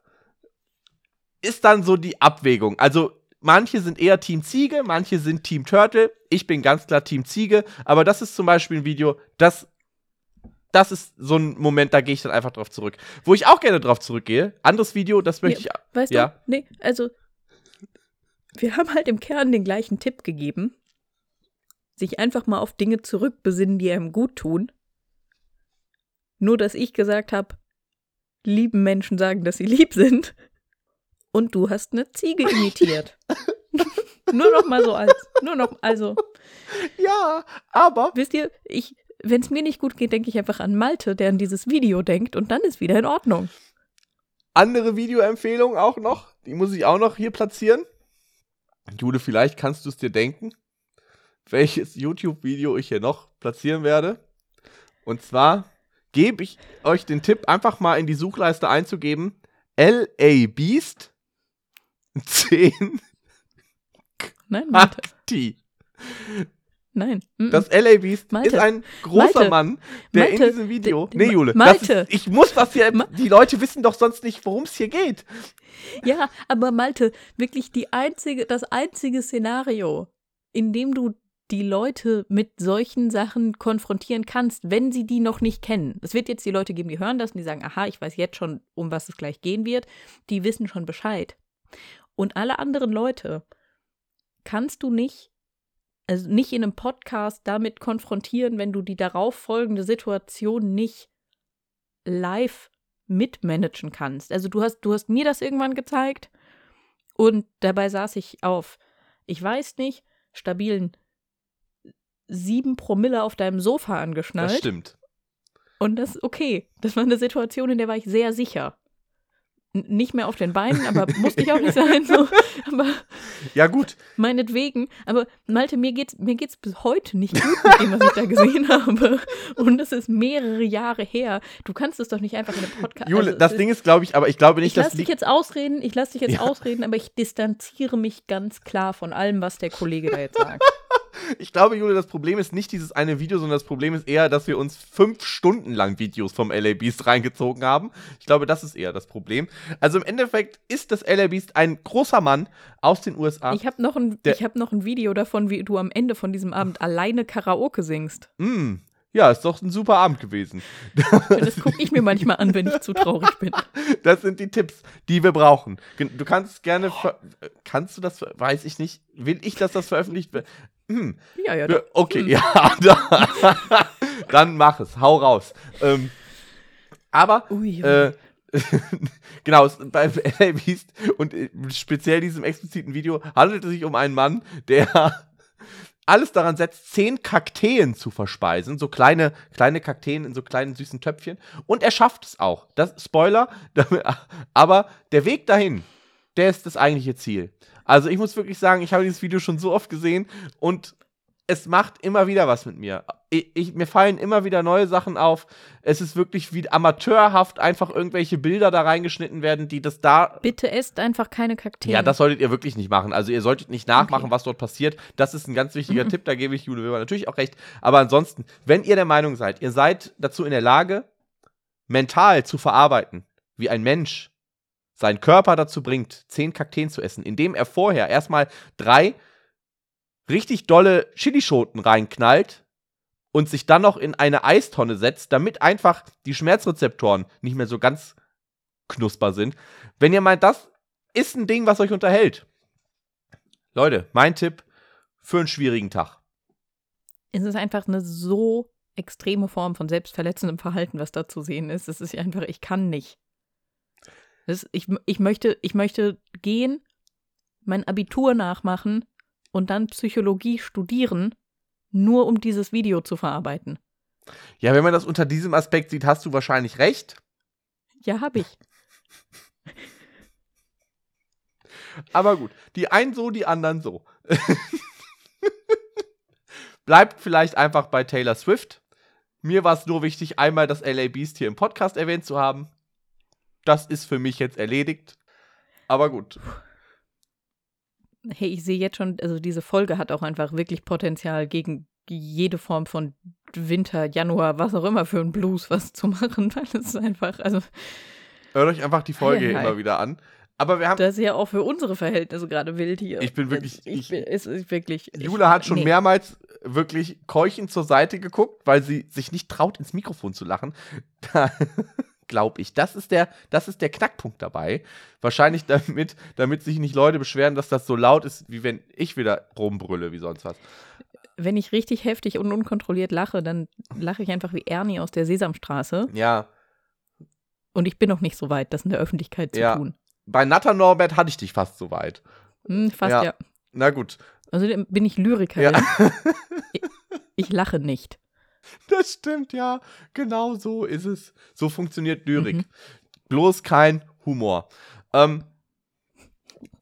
S2: ist dann so die Abwägung. Also manche sind eher Team Ziege, manche sind Team Turtle. Ich bin ganz klar Team Ziege. Aber das ist zum Beispiel ein Video, das, das ist so ein Moment, da gehe ich dann einfach drauf zurück. Wo ich auch gerne drauf zurückgehe, anderes Video, das möchte
S1: Ja,
S2: ich.
S1: Weißt
S2: ja.
S1: du? Nee, also wir haben halt im Kern den gleichen Tipp gegeben. Sich einfach mal auf Dinge zurückbesinnen, die einem gut tun. Nur, dass ich gesagt habe, lieben Menschen sagen, dass sie lieb sind. Und du hast eine Ziege imitiert. nur noch mal so als, nur noch, also,
S2: Ja, aber
S1: wisst ihr, ich, wenn es mir nicht gut geht, denke ich einfach an Malte, der an dieses Video denkt und dann ist wieder in Ordnung.
S2: andere Videoempfehlungen auch noch. Die muss ich auch noch hier platzieren. Jude, vielleicht kannst du es dir denken, welches YouTube-Video ich hier noch platzieren werde. Und zwar gebe ich euch den Tipp, einfach mal in die Suchleiste einzugeben: LA Beast 10
S1: Nein, Malte. Nein. mm, mm.
S2: Das LA Beast
S1: Malte.
S2: ist ein großer
S1: Malte.
S2: Mann, der
S1: Malte.
S2: in diesem Video.
S1: D-
S2: Nee, Jule,
S1: Malte.
S2: ist, ich muss das hier.
S1: Ma-
S2: Die Leute wissen doch sonst nicht, worum es hier geht.
S1: Ja, aber Malte, wirklich die einzige, das einzige Szenario, in dem du die Leute mit solchen Sachen konfrontieren kannst, wenn sie die noch nicht kennen. Es wird jetzt die Leute geben, die hören das und die sagen, aha, ich weiß jetzt schon, um was es gleich gehen wird. Die wissen schon Bescheid. Und alle anderen Leute kannst du nicht, also nicht in einem Podcast damit konfrontieren, wenn du die darauf folgende Situation nicht live mitmanagen kannst. Also du hast, du hast mir das irgendwann gezeigt und dabei saß ich auf, ich weiß nicht, stabilen sieben Promille auf deinem Sofa angeschnallt.
S2: Das stimmt.
S1: Und das ist okay. Das war eine Situation, in der war ich sehr sicher. Nicht mehr auf den Beinen, aber musste ich auch nicht sein. So. Aber
S2: Ja, gut.
S1: meinetwegen. Aber Malte, mir geht's, mir geht's bis heute nicht gut mit dem, was ich da gesehen habe. Und es ist mehrere Jahre her. Du kannst es doch nicht einfach in einem Podcast.
S2: Jule,
S1: also,
S2: das
S1: es
S2: Ding
S1: ist,
S2: ist, glaube ich, aber ich glaube
S1: ich
S2: nicht, dass
S1: lasse dich jetzt ausreden, ich lasse dich jetzt
S2: Ja.
S1: ausreden, aber ich distanziere mich ganz klar von allem, was der Kollege da jetzt sagt.
S2: Ich glaube, Jule, das Problem ist nicht dieses eine Video, sondern das Problem ist eher, dass wir uns fünf Stunden lang Videos vom LA Beast reingezogen haben. Ich glaube, das ist eher das Problem. Also im Endeffekt ist das LA Beast ein großer Mann aus den USA.
S1: Ich habe noch, ein- ich hab noch ein Video davon, wie du am Ende von diesem Abend alleine Karaoke singst.
S2: Mm, ja, ist doch ein super Abend gewesen.
S1: Das gucke ich mir manchmal an, wenn ich zu traurig bin.
S2: Das sind die Tipps, die wir brauchen. Du kannst gerne. Kannst du das? Weiß ich nicht. Will ich, dass das veröffentlicht wird? Hm.
S1: Ja, ja, doch.
S2: Okay,
S1: Hm.
S2: ja, da, dann mach es, hau raus. Ähm, aber,
S1: Ui,
S2: äh, genau, bei LA Beast und äh, speziell diesem expliziten Video handelt es sich um einen Mann, der alles daran setzt, zehn Kakteen zu verspeisen, so kleine, kleine Kakteen in so kleinen süßen Töpfchen. Und er schafft es auch. Das Spoiler, aber der Weg dahin, der ist das eigentliche Ziel. Also ich muss wirklich sagen, ich habe dieses Video schon so oft gesehen und es macht immer wieder was mit mir. Ich, ich, mir fallen immer wieder neue Sachen auf. Es ist wirklich wie amateurhaft einfach irgendwelche Bilder da reingeschnitten werden, die das da
S1: Bitte esst einfach keine Kakteen.
S2: ja, das solltet ihr wirklich nicht machen. Also ihr solltet nicht nachmachen,
S1: Okay.
S2: was dort passiert. Das ist ein ganz wichtiger
S1: Mhm.
S2: Tipp, da gebe ich Jule Weber natürlich auch recht. Aber ansonsten, wenn ihr der Meinung seid, ihr seid dazu in der Lage, mental zu verarbeiten, wie ein Mensch seinen Körper dazu bringt, zehn Kakteen zu essen, indem er vorher erstmal drei richtig dolle Chilischoten reinknallt und sich dann noch in eine Eistonne setzt, damit einfach die Schmerzrezeptoren nicht mehr so ganz knusper sind. Wenn ihr meint, das ist ein Ding, was euch unterhält. Leute, mein Tipp für einen schwierigen Tag.
S1: Es ist einfach eine so extreme Form von selbstverletzendem Verhalten, was da zu sehen ist. Es ist einfach, ich kann nicht. Das, ich, ich, möchte, ich möchte gehen, mein Abitur nachmachen und dann Psychologie studieren, nur um dieses Video zu verarbeiten.
S2: Ja, wenn man das unter diesem Aspekt sieht, hast du wahrscheinlich recht.
S1: Ja, habe ich.
S2: Aber gut, die einen so, die anderen so. Bleibt vielleicht einfach bei Taylor Swift. Mir war es nur wichtig, einmal das LA Beast hier im Podcast erwähnt zu haben. Das ist für mich jetzt erledigt. Aber gut.
S1: Hey, ich sehe jetzt schon, also diese Folge hat auch einfach wirklich Potenzial gegen jede Form von Winter, Januar, was auch immer für ein Blues was zu machen, weil es ist einfach, also.
S2: Hört euch einfach die Folge
S1: ei.
S2: immer wieder an. Aber wir haben.
S1: Das ist ja auch für unsere Verhältnisse gerade wild hier.
S2: Ich bin wirklich-
S1: Ich,
S2: ich-
S1: bin, es ist wirklich.
S2: Jule hat schon
S1: nee.
S2: mehrmals wirklich keuchend zur Seite geguckt, weil sie sich nicht traut, ins Mikrofon zu lachen. Da glaube ich, das ist der, das ist der Knackpunkt dabei. Wahrscheinlich damit, damit sich nicht Leute beschweren, dass das so laut ist, wie wenn ich wieder rumbrülle, wie sonst was.
S1: Wenn ich richtig heftig und unkontrolliert lache, dann lache ich einfach wie Ernie aus der Sesamstraße.
S2: Ja,
S1: Und ich bin noch nicht so weit, das in der Öffentlichkeit zu
S2: Ja.
S1: tun.
S2: bei Natter Norbert hatte ich dich fast so weit.
S1: Hm, fast
S2: Ja.
S1: ja.
S2: Na gut.
S1: Außerdem bin ich Lyrikerin.
S2: Ja.
S1: ich, ich lache nicht.
S2: Das stimmt, ja. Genau so ist es. So funktioniert Lyrik.
S1: Mhm.
S2: Bloß kein Humor. Ähm,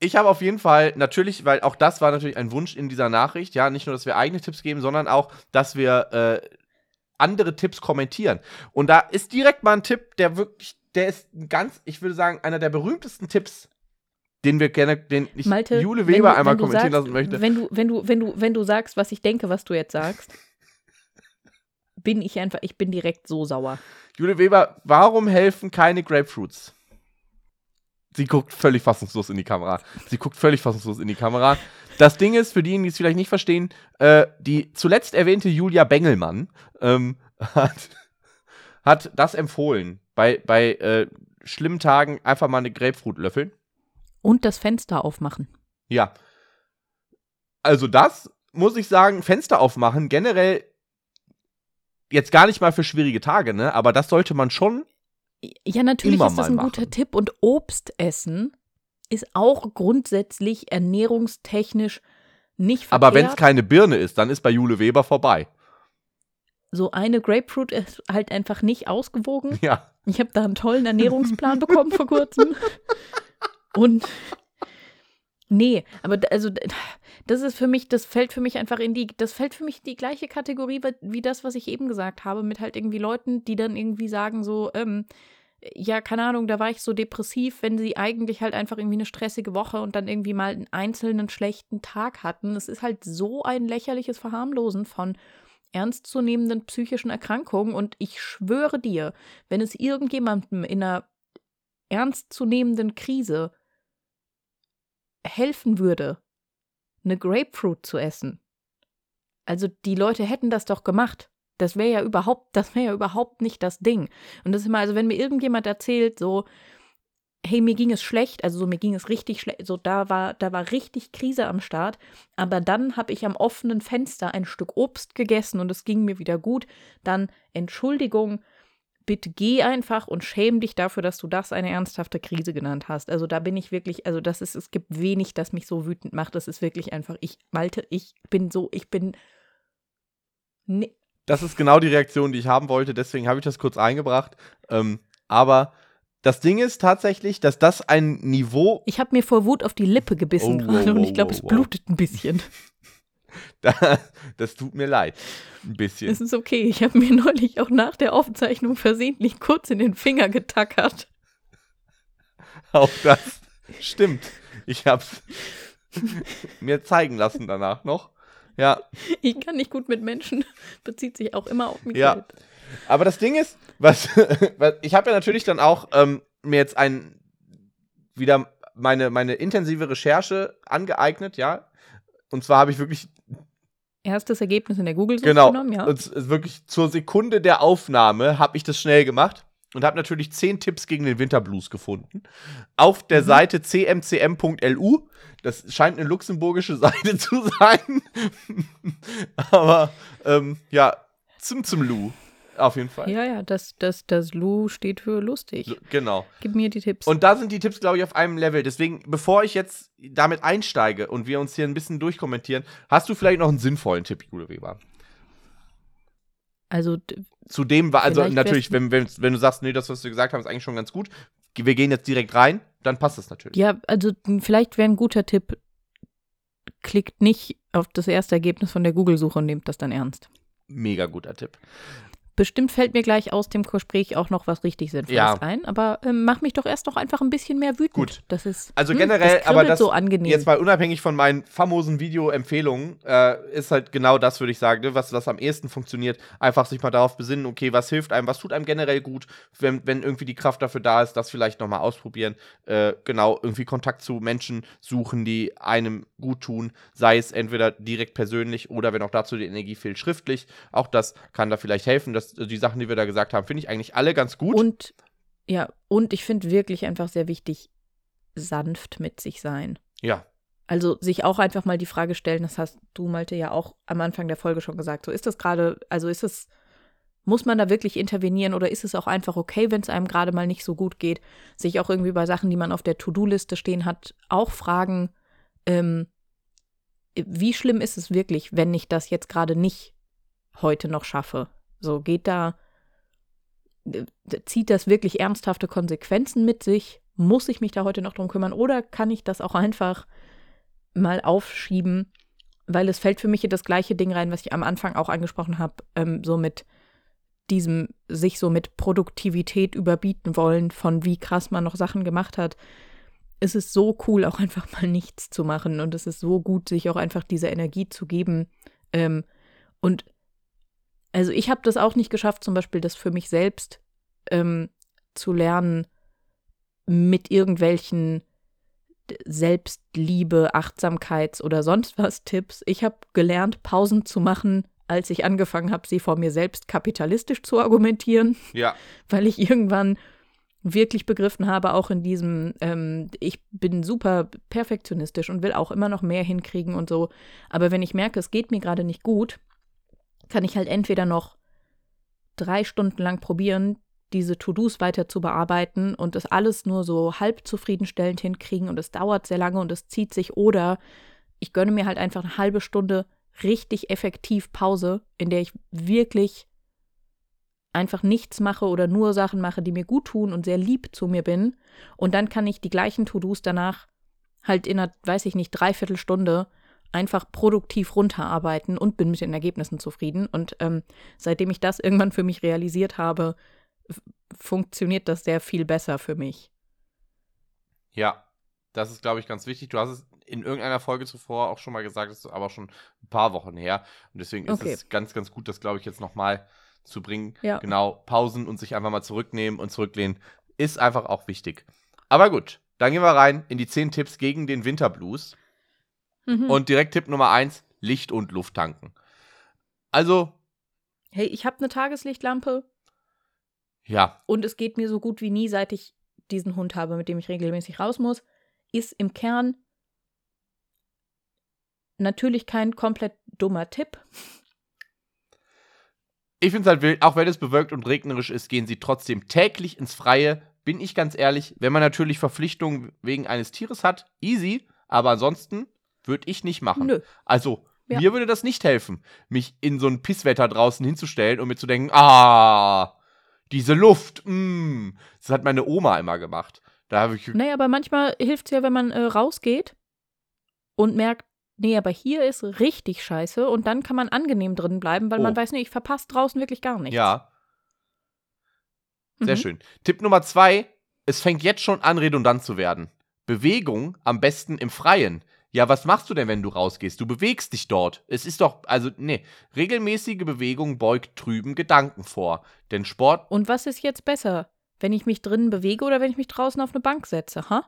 S2: ich habe auf jeden Fall natürlich, weil auch das war natürlich ein Wunsch in dieser Nachricht, ja, nicht nur, dass wir eigene Tipps geben, sondern auch, dass wir äh, andere Tipps kommentieren. Und da ist direkt mal ein Tipp, der wirklich, der ist ganz, ich würde sagen, einer der berühmtesten Tipps, den wir gerne, den ich
S1: Malte,
S2: Jule Weber
S1: du,
S2: einmal kommentieren
S1: sagst,
S2: lassen möchte.
S1: Wenn du, wenn du, wenn du, wenn du sagst, was ich denke, was du jetzt sagst, bin ich einfach, ich bin direkt so sauer.
S2: Jule Weber, warum helfen keine Grapefruits? Sie guckt völlig fassungslos in die Kamera. Sie guckt völlig fassungslos in die Kamera. Das Ding ist, für diejenigen, die es vielleicht nicht verstehen, äh, die zuletzt erwähnte Julia Bengelmann ähm, hat, hat das empfohlen. Bei, bei äh, schlimmen Tagen einfach mal eine Grapefruit löffeln.
S1: Und das Fenster aufmachen.
S2: Ja. Also das muss ich sagen, Fenster aufmachen, generell jetzt gar nicht mal für schwierige Tage, ne? Aber das sollte man schon
S1: Ja, natürlich ist das ein guter
S2: machen.
S1: Tipp. Und Obst essen ist auch grundsätzlich ernährungstechnisch nicht verkehrt.
S2: Aber wenn es keine Birne ist, dann ist bei Jule Weber vorbei.
S1: so eine Grapefruit ist halt einfach nicht ausgewogen.
S2: Ja.
S1: Ich habe da einen tollen Ernährungsplan bekommen vor kurzem. Und nee, aber also das ist für mich, das fällt für mich einfach in die, das fällt für mich die gleiche Kategorie wie- wie das, was ich eben gesagt habe, mit halt irgendwie Leuten, die dann irgendwie sagen so, ähm, ja, keine Ahnung, da war ich so depressiv, wenn sie eigentlich halt einfach irgendwie eine stressige Woche und dann irgendwie mal einen einzelnen schlechten Tag hatten. Es ist halt so ein lächerliches Verharmlosen von ernstzunehmenden psychischen Erkrankungen und ich schwöre dir, wenn es irgendjemandem in einer ernstzunehmenden Krise helfen würde, eine Grapefruit zu essen. Also die Leute hätten das doch gemacht. Das wäre ja überhaupt, das wäre ja überhaupt nicht das Ding. Und das ist immer, also wenn mir irgendjemand erzählt, so, hey, mir ging es schlecht, also so mir ging es richtig schlecht, so da war, da war richtig Krise am Start, aber dann habe ich am offenen Fenster ein Stück Obst gegessen und es ging mir wieder gut, dann Entschuldigung, bitte geh einfach und schäm dich dafür, dass du das eine ernsthafte Krise genannt hast. Also da bin ich wirklich, also das ist, es gibt wenig, das mich so wütend macht. Das ist wirklich einfach, ich, Malte, ich bin so, ich bin. Nee,
S2: Das ist genau die Reaktion, die ich haben wollte, deswegen habe ich das kurz eingebracht. Ähm, aber das Ding ist tatsächlich, dass das ein Niveau,
S1: ich habe mir vor Wut auf die Lippe gebissen
S2: Oh,
S1: gerade
S2: wow,
S1: und ich glaube,
S2: wow,
S1: es
S2: wow.
S1: blutet ein bisschen.
S2: das tut mir leid. Ein bisschen.
S1: Es ist okay. Ich habe mir neulich auch nach der Aufzeichnung versehentlich kurz in den Finger getackert.
S2: Auch das stimmt. Ich habe es mir zeigen lassen danach noch. Ja,
S1: Ich kann nicht gut mit Menschen, bezieht sich auch immer auf mich
S2: Ja.
S1: selbst.
S2: aber das Ding ist, was, was ich habe ja natürlich dann auch ähm, mir jetzt ein wieder meine, meine intensive Recherche angeeignet, ja. Und zwar habe ich wirklich
S1: Erstes Ergebnis in der Google-Suche
S2: Genau.
S1: genommen, ja.
S2: Und wirklich zur Sekunde der Aufnahme habe ich das schnell gemacht und habe natürlich zehn Tipps gegen den Winterblues gefunden. Auf der
S1: Mhm.
S2: Seite cmcm.lu. Das scheint eine luxemburgische Seite zu sein. Aber ähm, ja, zum zum Lu. Auf jeden Fall.
S1: Ja, ja, das, das, das Lu steht für lustig.
S2: So, genau.
S1: Gib mir die Tipps.
S2: Und da sind die Tipps, glaube ich, auf einem Level. Deswegen, bevor ich jetzt damit einsteige und wir uns hier ein bisschen durchkommentieren, hast du vielleicht noch einen sinnvollen Tipp, Jule Weber?
S1: also, d-
S2: zu dem war, also natürlich, wenn, wenn, wenn du sagst, nee, das, was wir gesagt haben, ist eigentlich schon ganz gut, wir gehen jetzt direkt rein, dann passt das natürlich.
S1: ja, also vielleicht wäre ein guter Tipp, klickt nicht auf das erste Ergebnis von der Google-Suche und nehmt das dann ernst.
S2: Mega guter Tipp.
S1: Bestimmt fällt mir gleich aus dem Gespräch auch noch was richtig Sinnvolles
S2: Ja.
S1: ein, aber ähm, mach mich doch erst noch einfach ein bisschen mehr wütend.
S2: Gut.
S1: Das ist
S2: Also
S1: hm,
S2: generell,
S1: das
S2: aber das
S1: so angenehm.
S2: jetzt mal unabhängig von meinen famosen Video-Empfehlungen, äh, ist halt genau das, würde ich sagen, ne, was, was am ehesten funktioniert. Einfach sich mal darauf besinnen, okay, was hilft einem, was tut einem generell gut, wenn, wenn irgendwie die Kraft dafür da ist, das vielleicht nochmal ausprobieren. Äh, genau, irgendwie Kontakt zu Menschen suchen, die einem gut tun, sei es entweder direkt persönlich oder wenn auch dazu die Energie fehlt, schriftlich. Auch das kann da vielleicht helfen. Das, die Sachen, die wir da gesagt haben, finde ich eigentlich alle ganz gut.
S1: Und ja, und ich finde wirklich einfach sehr wichtig, sanft mit sich sein.
S2: ja,
S1: Also sich auch einfach mal die Frage stellen, das hast du, Malte, ja auch am Anfang der Folge schon gesagt. So ist das gerade, also ist es, muss man da wirklich intervenieren oder ist es auch einfach okay, wenn es einem gerade mal nicht so gut geht? Sich auch irgendwie bei Sachen, die man auf der To-Do-Liste stehen hat, auch fragen, ähm, wie schlimm ist es wirklich, wenn ich das jetzt gerade nicht heute noch schaffe? So geht da, zieht das wirklich ernsthafte Konsequenzen mit sich? Muss ich mich da heute noch drum kümmern oder kann ich das auch einfach mal aufschieben, weil es fällt für mich in das gleiche Ding rein, was ich am Anfang auch angesprochen habe, ähm, so mit diesem sich so mit Produktivität überbieten wollen, von wie krass man noch Sachen gemacht hat. Es ist so cool, auch einfach mal nichts zu machen und es ist so gut, sich auch einfach diese Energie zu geben. Ähm, und also ich habe das auch nicht geschafft, zum Beispiel das für mich selbst ähm, zu lernen mit irgendwelchen Selbstliebe, Achtsamkeits- oder sonst was Tipps. Ich habe gelernt, Pausen zu machen, als ich angefangen habe, sie vor mir selbst kapitalistisch zu argumentieren,
S2: ja,
S1: weil ich irgendwann wirklich begriffen habe, auch in diesem, ähm, ich bin super perfektionistisch und will auch immer noch mehr hinkriegen und so. Aber wenn ich merke, es geht mir gerade nicht gut, kann ich halt entweder noch drei Stunden lang probieren, diese To-Dos weiter zu bearbeiten und das alles nur so halb zufriedenstellend hinkriegen und es dauert sehr lange und es zieht sich oder ich gönne mir halt einfach eine halbe Stunde richtig effektiv Pause, in der ich wirklich einfach nichts mache oder nur Sachen mache, die mir gut tun und sehr lieb zu mir bin. Und dann kann ich die gleichen To-Dos danach halt in einer, weiß ich nicht, Dreiviertelstunde einfach produktiv runterarbeiten und bin mit den Ergebnissen zufrieden. Und ähm, seitdem ich das irgendwann für mich realisiert habe, funktioniert das sehr viel besser für mich.
S2: Ja, das ist, glaube ich, ganz wichtig. Du hast es in irgendeiner Folge zuvor auch schon mal gesagt, das ist aber schon ein paar Wochen her. Und deswegen ist
S1: Okay.
S2: es ganz, ganz gut, das, glaube ich, jetzt nochmal zu bringen.
S1: Ja.
S2: Genau, Pausen und sich einfach mal zurücknehmen und zurücklehnen ist einfach auch wichtig. Aber gut, dann gehen wir rein in die 10 Tipps gegen den Winterblues.
S1: Mhm.
S2: Und direkt Tipp Nummer 1, Licht und Luft tanken. Also,
S1: hey, ich habe eine Tageslichtlampe
S2: ja,
S1: und es geht mir so gut wie nie, seit ich diesen Hund habe, mit dem ich regelmäßig raus muss, ist im Kern natürlich kein komplett dummer Tipp.
S2: Ich finde es halt wild, auch wenn es bewölkt und regnerisch ist, gehen sie trotzdem täglich ins Freie. Bin ich ganz ehrlich, wenn man natürlich Verpflichtungen wegen eines Tieres hat, easy, aber ansonsten würde ich nicht machen.
S1: Nö.
S2: Also,
S1: Ja.
S2: mir würde das nicht helfen, mich in so ein Pisswetter draußen hinzustellen und mir zu denken, ah, diese Luft, mm. Das hat meine Oma immer gemacht. Da habe ich,
S1: Naja, aber manchmal hilft es ja, wenn man äh, rausgeht und merkt, nee, aber hier ist richtig scheiße und dann kann man angenehm drin bleiben, weil man
S2: Oh.
S1: weiß, nee, ich verpasse draußen wirklich gar nichts.
S2: ja, sehr
S1: Mhm.
S2: schön. Tipp Nummer zwei, es fängt jetzt schon an, redundant zu werden. Bewegung am besten im Freien. Ja, was machst du denn, wenn du rausgehst? Du bewegst dich dort. Es ist doch, also, nee, regelmäßige Bewegung beugt trüben Gedanken vor. Denn Sport,
S1: Und was ist jetzt besser? Wenn ich mich drinnen bewege oder wenn ich mich draußen auf eine Bank setze, ha?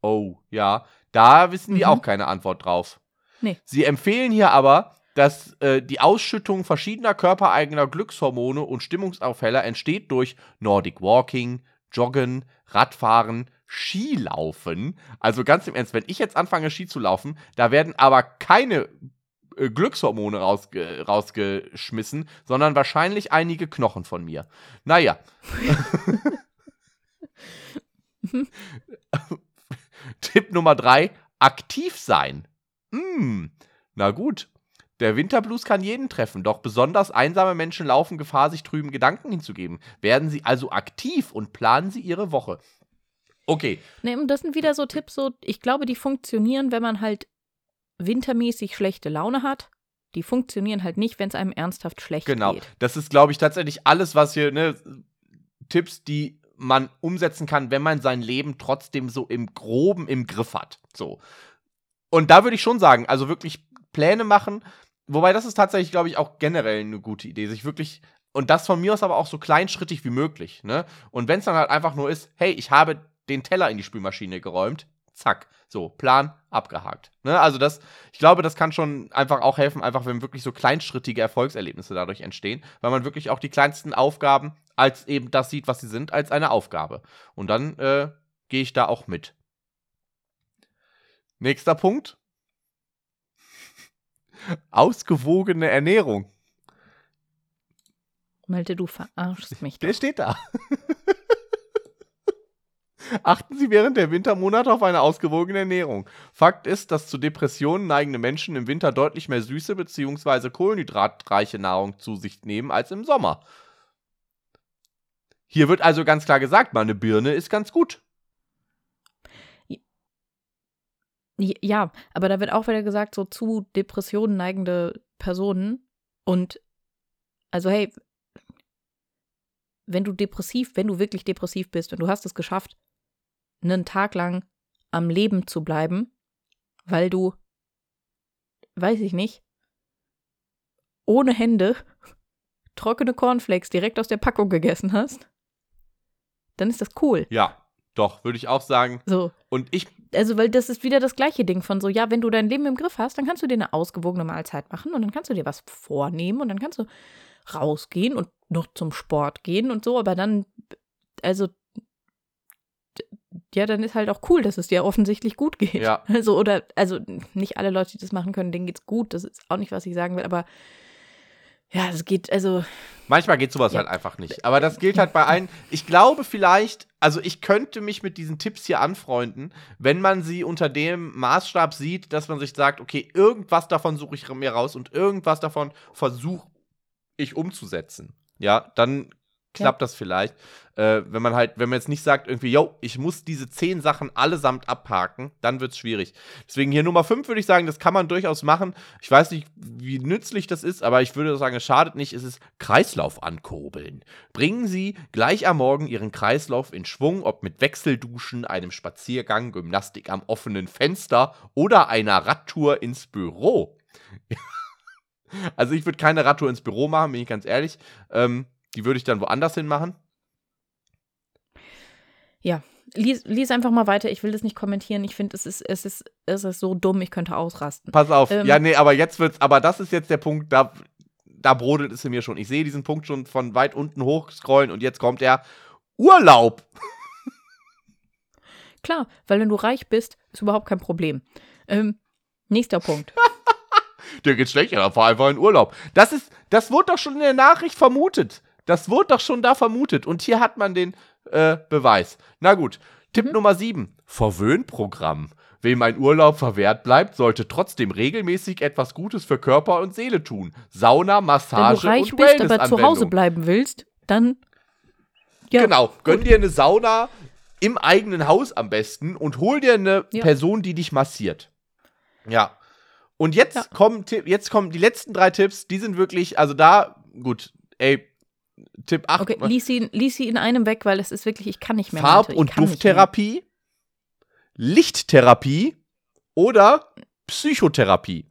S2: oh, ja, da wissen die
S1: Mhm.
S2: auch keine Antwort drauf.
S1: Nee.
S2: Sie empfehlen hier aber, dass äh, die Ausschüttung verschiedener körpereigener Glückshormone und Stimmungsaufheller entsteht durch Nordic Walking, Joggen, Radfahren, Skilaufen. Also ganz im Ernst, wenn ich jetzt anfange, Ski zu laufen, da werden aber keine äh, Glückshormone rausge rausgeschmissen, sondern wahrscheinlich einige Knochen von mir. Naja. Tipp Nummer drei: aktiv sein. Hm, na gut. Der Winterblues kann jeden treffen, doch besonders einsame Menschen laufen Gefahr, sich trüben Gedanken hinzugeben. Werden Sie also aktiv und planen Sie Ihre Woche. Okay,
S1: Nee, und das sind wieder so Tipps, so, ich glaube, die funktionieren, wenn man halt wintermäßig schlechte Laune hat Die funktionieren halt nicht, wenn es einem ernsthaft schlecht
S2: Genau.
S1: geht.
S2: Das ist, glaube ich, tatsächlich alles, was hier, ne, Tipps, die man umsetzen kann, wenn man sein Leben trotzdem so im Groben im Griff hat. So. Und da würde ich schon sagen, also wirklich Pläne machen, wobei das ist tatsächlich, glaube ich, auch generell eine gute Idee, sich wirklich und das von mir aus aber auch so kleinschrittig wie möglich, ne? Und wenn es dann halt einfach nur ist, hey, ich habe den Teller in die Spülmaschine geräumt, zack, so, Plan abgehakt. Ne? Also das, ich glaube, das kann schon einfach auch helfen, einfach wenn wirklich so kleinschrittige Erfolgserlebnisse dadurch entstehen, weil man wirklich auch die kleinsten Aufgaben als eben das sieht, was sie sind, als eine Aufgabe. Und dann äh, gehe ich da auch mit. Nächster Punkt. Ausgewogene Ernährung.
S1: Malte, du verarschst mich.
S2: Der steht da. Achten Sie während der Wintermonate auf eine ausgewogene Ernährung. Fakt ist, dass zu Depressionen neigende Menschen im Winter deutlich mehr süße bzw. kohlenhydratreiche Nahrung zu sich nehmen als im Sommer. Hier wird also ganz klar gesagt, mal eine Birne ist ganz gut.
S1: Ja, aber da wird auch wieder gesagt, so zu Depressionen neigende Personen. Und also, hey, wenn du depressiv, wenn du wirklich depressiv bist und du hast es geschafft, einen Tag lang am Leben zu bleiben, weil du, weiß ich nicht, ohne Hände trockene Cornflakes direkt aus der Packung gegessen hast, dann ist das cool.
S2: Ja, doch, würde ich auch sagen.
S1: So.
S2: Und ich.
S1: Also, weil das ist wieder das gleiche Ding von so, ja, wenn du dein Leben im Griff hast, dann kannst du dir eine ausgewogene Mahlzeit machen und dann kannst du dir was vornehmen und dann kannst du rausgehen und noch zum Sport gehen und so, aber dann, also, ja, dann ist halt auch cool, dass es dir offensichtlich gut geht.
S2: Ja.
S1: Also, oder, also nicht alle Leute, die das machen können, denen geht's gut. Das ist auch nicht, was ich sagen will, aber ja, es geht, also.
S2: Manchmal geht sowas
S1: Ja.
S2: halt einfach nicht. Aber das gilt halt bei allen. Ich glaube vielleicht, also ich könnte mich mit diesen Tipps hier anfreunden, wenn man sie unter dem Maßstab sieht, dass man sich sagt, okay, irgendwas davon suche ich mir raus und irgendwas davon versuche ich umzusetzen. Ja, dann klappt das vielleicht. Äh, wenn man halt, wenn man jetzt nicht sagt, irgendwie, yo, ich muss diese zehn Sachen allesamt abhaken, dann wird es schwierig. Deswegen hier Nummer 5 würde ich sagen, das kann man durchaus machen. Ich weiß nicht, wie nützlich das ist, aber ich würde sagen, es schadet nicht. Es ist Kreislauf ankurbeln. Bringen Sie gleich am Morgen Ihren Kreislauf in Schwung, ob mit Wechselduschen, einem Spaziergang, Gymnastik am offenen Fenster oder einer Radtour ins Büro. also ich würde keine Radtour ins Büro machen, bin ich ganz ehrlich. Ähm, die würde ich dann woanders hin machen.
S1: Ja, lies, lies einfach mal weiter. Ich will das nicht kommentieren. Ich finde, es ist, es, ist, es ist so dumm, ich könnte ausrasten.
S2: Pass auf.
S1: Ähm.
S2: ja, nee, aber jetzt wird's, aber das ist jetzt der Punkt, da, da brodelt es in mir schon. Ich sehe diesen Punkt schon von weit unten hochscrollen und jetzt kommt der Urlaub.
S1: Klar, weil wenn du reich bist, ist überhaupt kein Problem. Ähm, nächster Punkt.
S2: Der geht schlechter, dann fahr einfach in Urlaub. Das ist, das wurde doch schon in der Nachricht vermutet. Das wurde doch schon da vermutet. Und hier hat man den äh, Beweis. Na gut. Tipp
S1: Mhm.
S2: Nummer 7. Verwöhnprogramm. Wem ein Urlaub verwehrt bleibt, sollte trotzdem regelmäßig etwas Gutes für Körper und Seele tun. Sauna,
S1: Wenn
S2: Massage
S1: du reich
S2: und
S1: bist, aber zu Hause bleiben willst, dann. Ja,
S2: Genau, gönn dir eine Sauna im eigenen Haus am besten und hol dir eine
S1: Ja.
S2: Person, die dich massiert. Ja. Und jetzt
S1: Ja.
S2: kommen jetzt kommen die letzten drei Tipps, die sind wirklich, also da, gut, ey, Tipp 8,
S1: Okay, lies sie, lies sie in einem weg, weil es ist wirklich, ich kann nicht mehr.
S2: Farb- und. Dufttherapie, Lichttherapie oder Psychotherapie.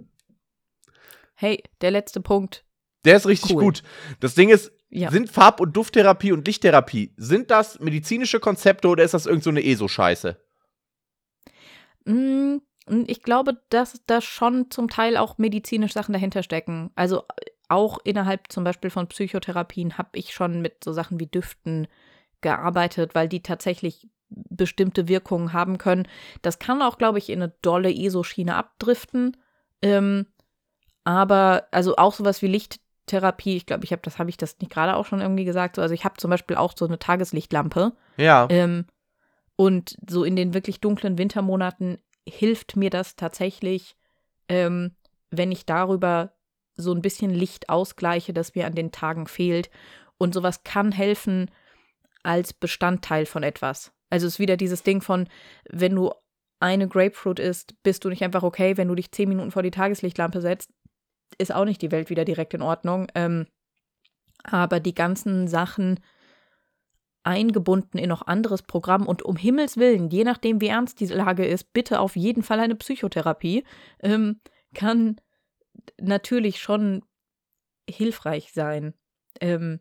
S1: Hey, der letzte Punkt.
S2: Der ist richtig
S1: Cool.
S2: gut. Das Ding ist,
S1: Ja.
S2: sind Farb- und Dufttherapie und Lichttherapie, sind das medizinische Konzepte oder ist das irgend so eine ESO-Scheiße?
S1: Mm, Ich glaube, dass da schon zum Teil auch medizinische Sachen dahinter stecken. Also auch innerhalb zum Beispiel von Psychotherapien habe ich schon mit so Sachen wie Düften gearbeitet, weil die tatsächlich bestimmte Wirkungen haben können. Das kann auch, glaube ich, in eine dolle ESO-Schiene abdriften. Ähm, aber also auch sowas wie Lichttherapie, ich glaube, ich habe das, habe ich das nicht gerade auch schon irgendwie gesagt. So, also ich habe zum Beispiel auch so eine Tageslichtlampe.
S2: Ja.
S1: Ähm, und so in den wirklich dunklen Wintermonaten hilft mir das tatsächlich, ähm, wenn ich darüber so ein bisschen Licht ausgleiche, das mir an den Tagen fehlt. Und sowas kann helfen als Bestandteil von etwas. Also es ist wieder dieses Ding von, wenn du eine Grapefruit isst, bist du nicht einfach okay, wenn du dich zehn Minuten vor die Tageslichtlampe setzt, ist auch nicht die Welt wieder direkt in Ordnung. Ähm, aber die ganzen Sachen eingebunden in noch anderes Programm und um Himmels Willen, je nachdem wie ernst diese Lage ist, bitte auf jeden Fall eine Psychotherapie, ähm, kann natürlich schon hilfreich sein. Ähm,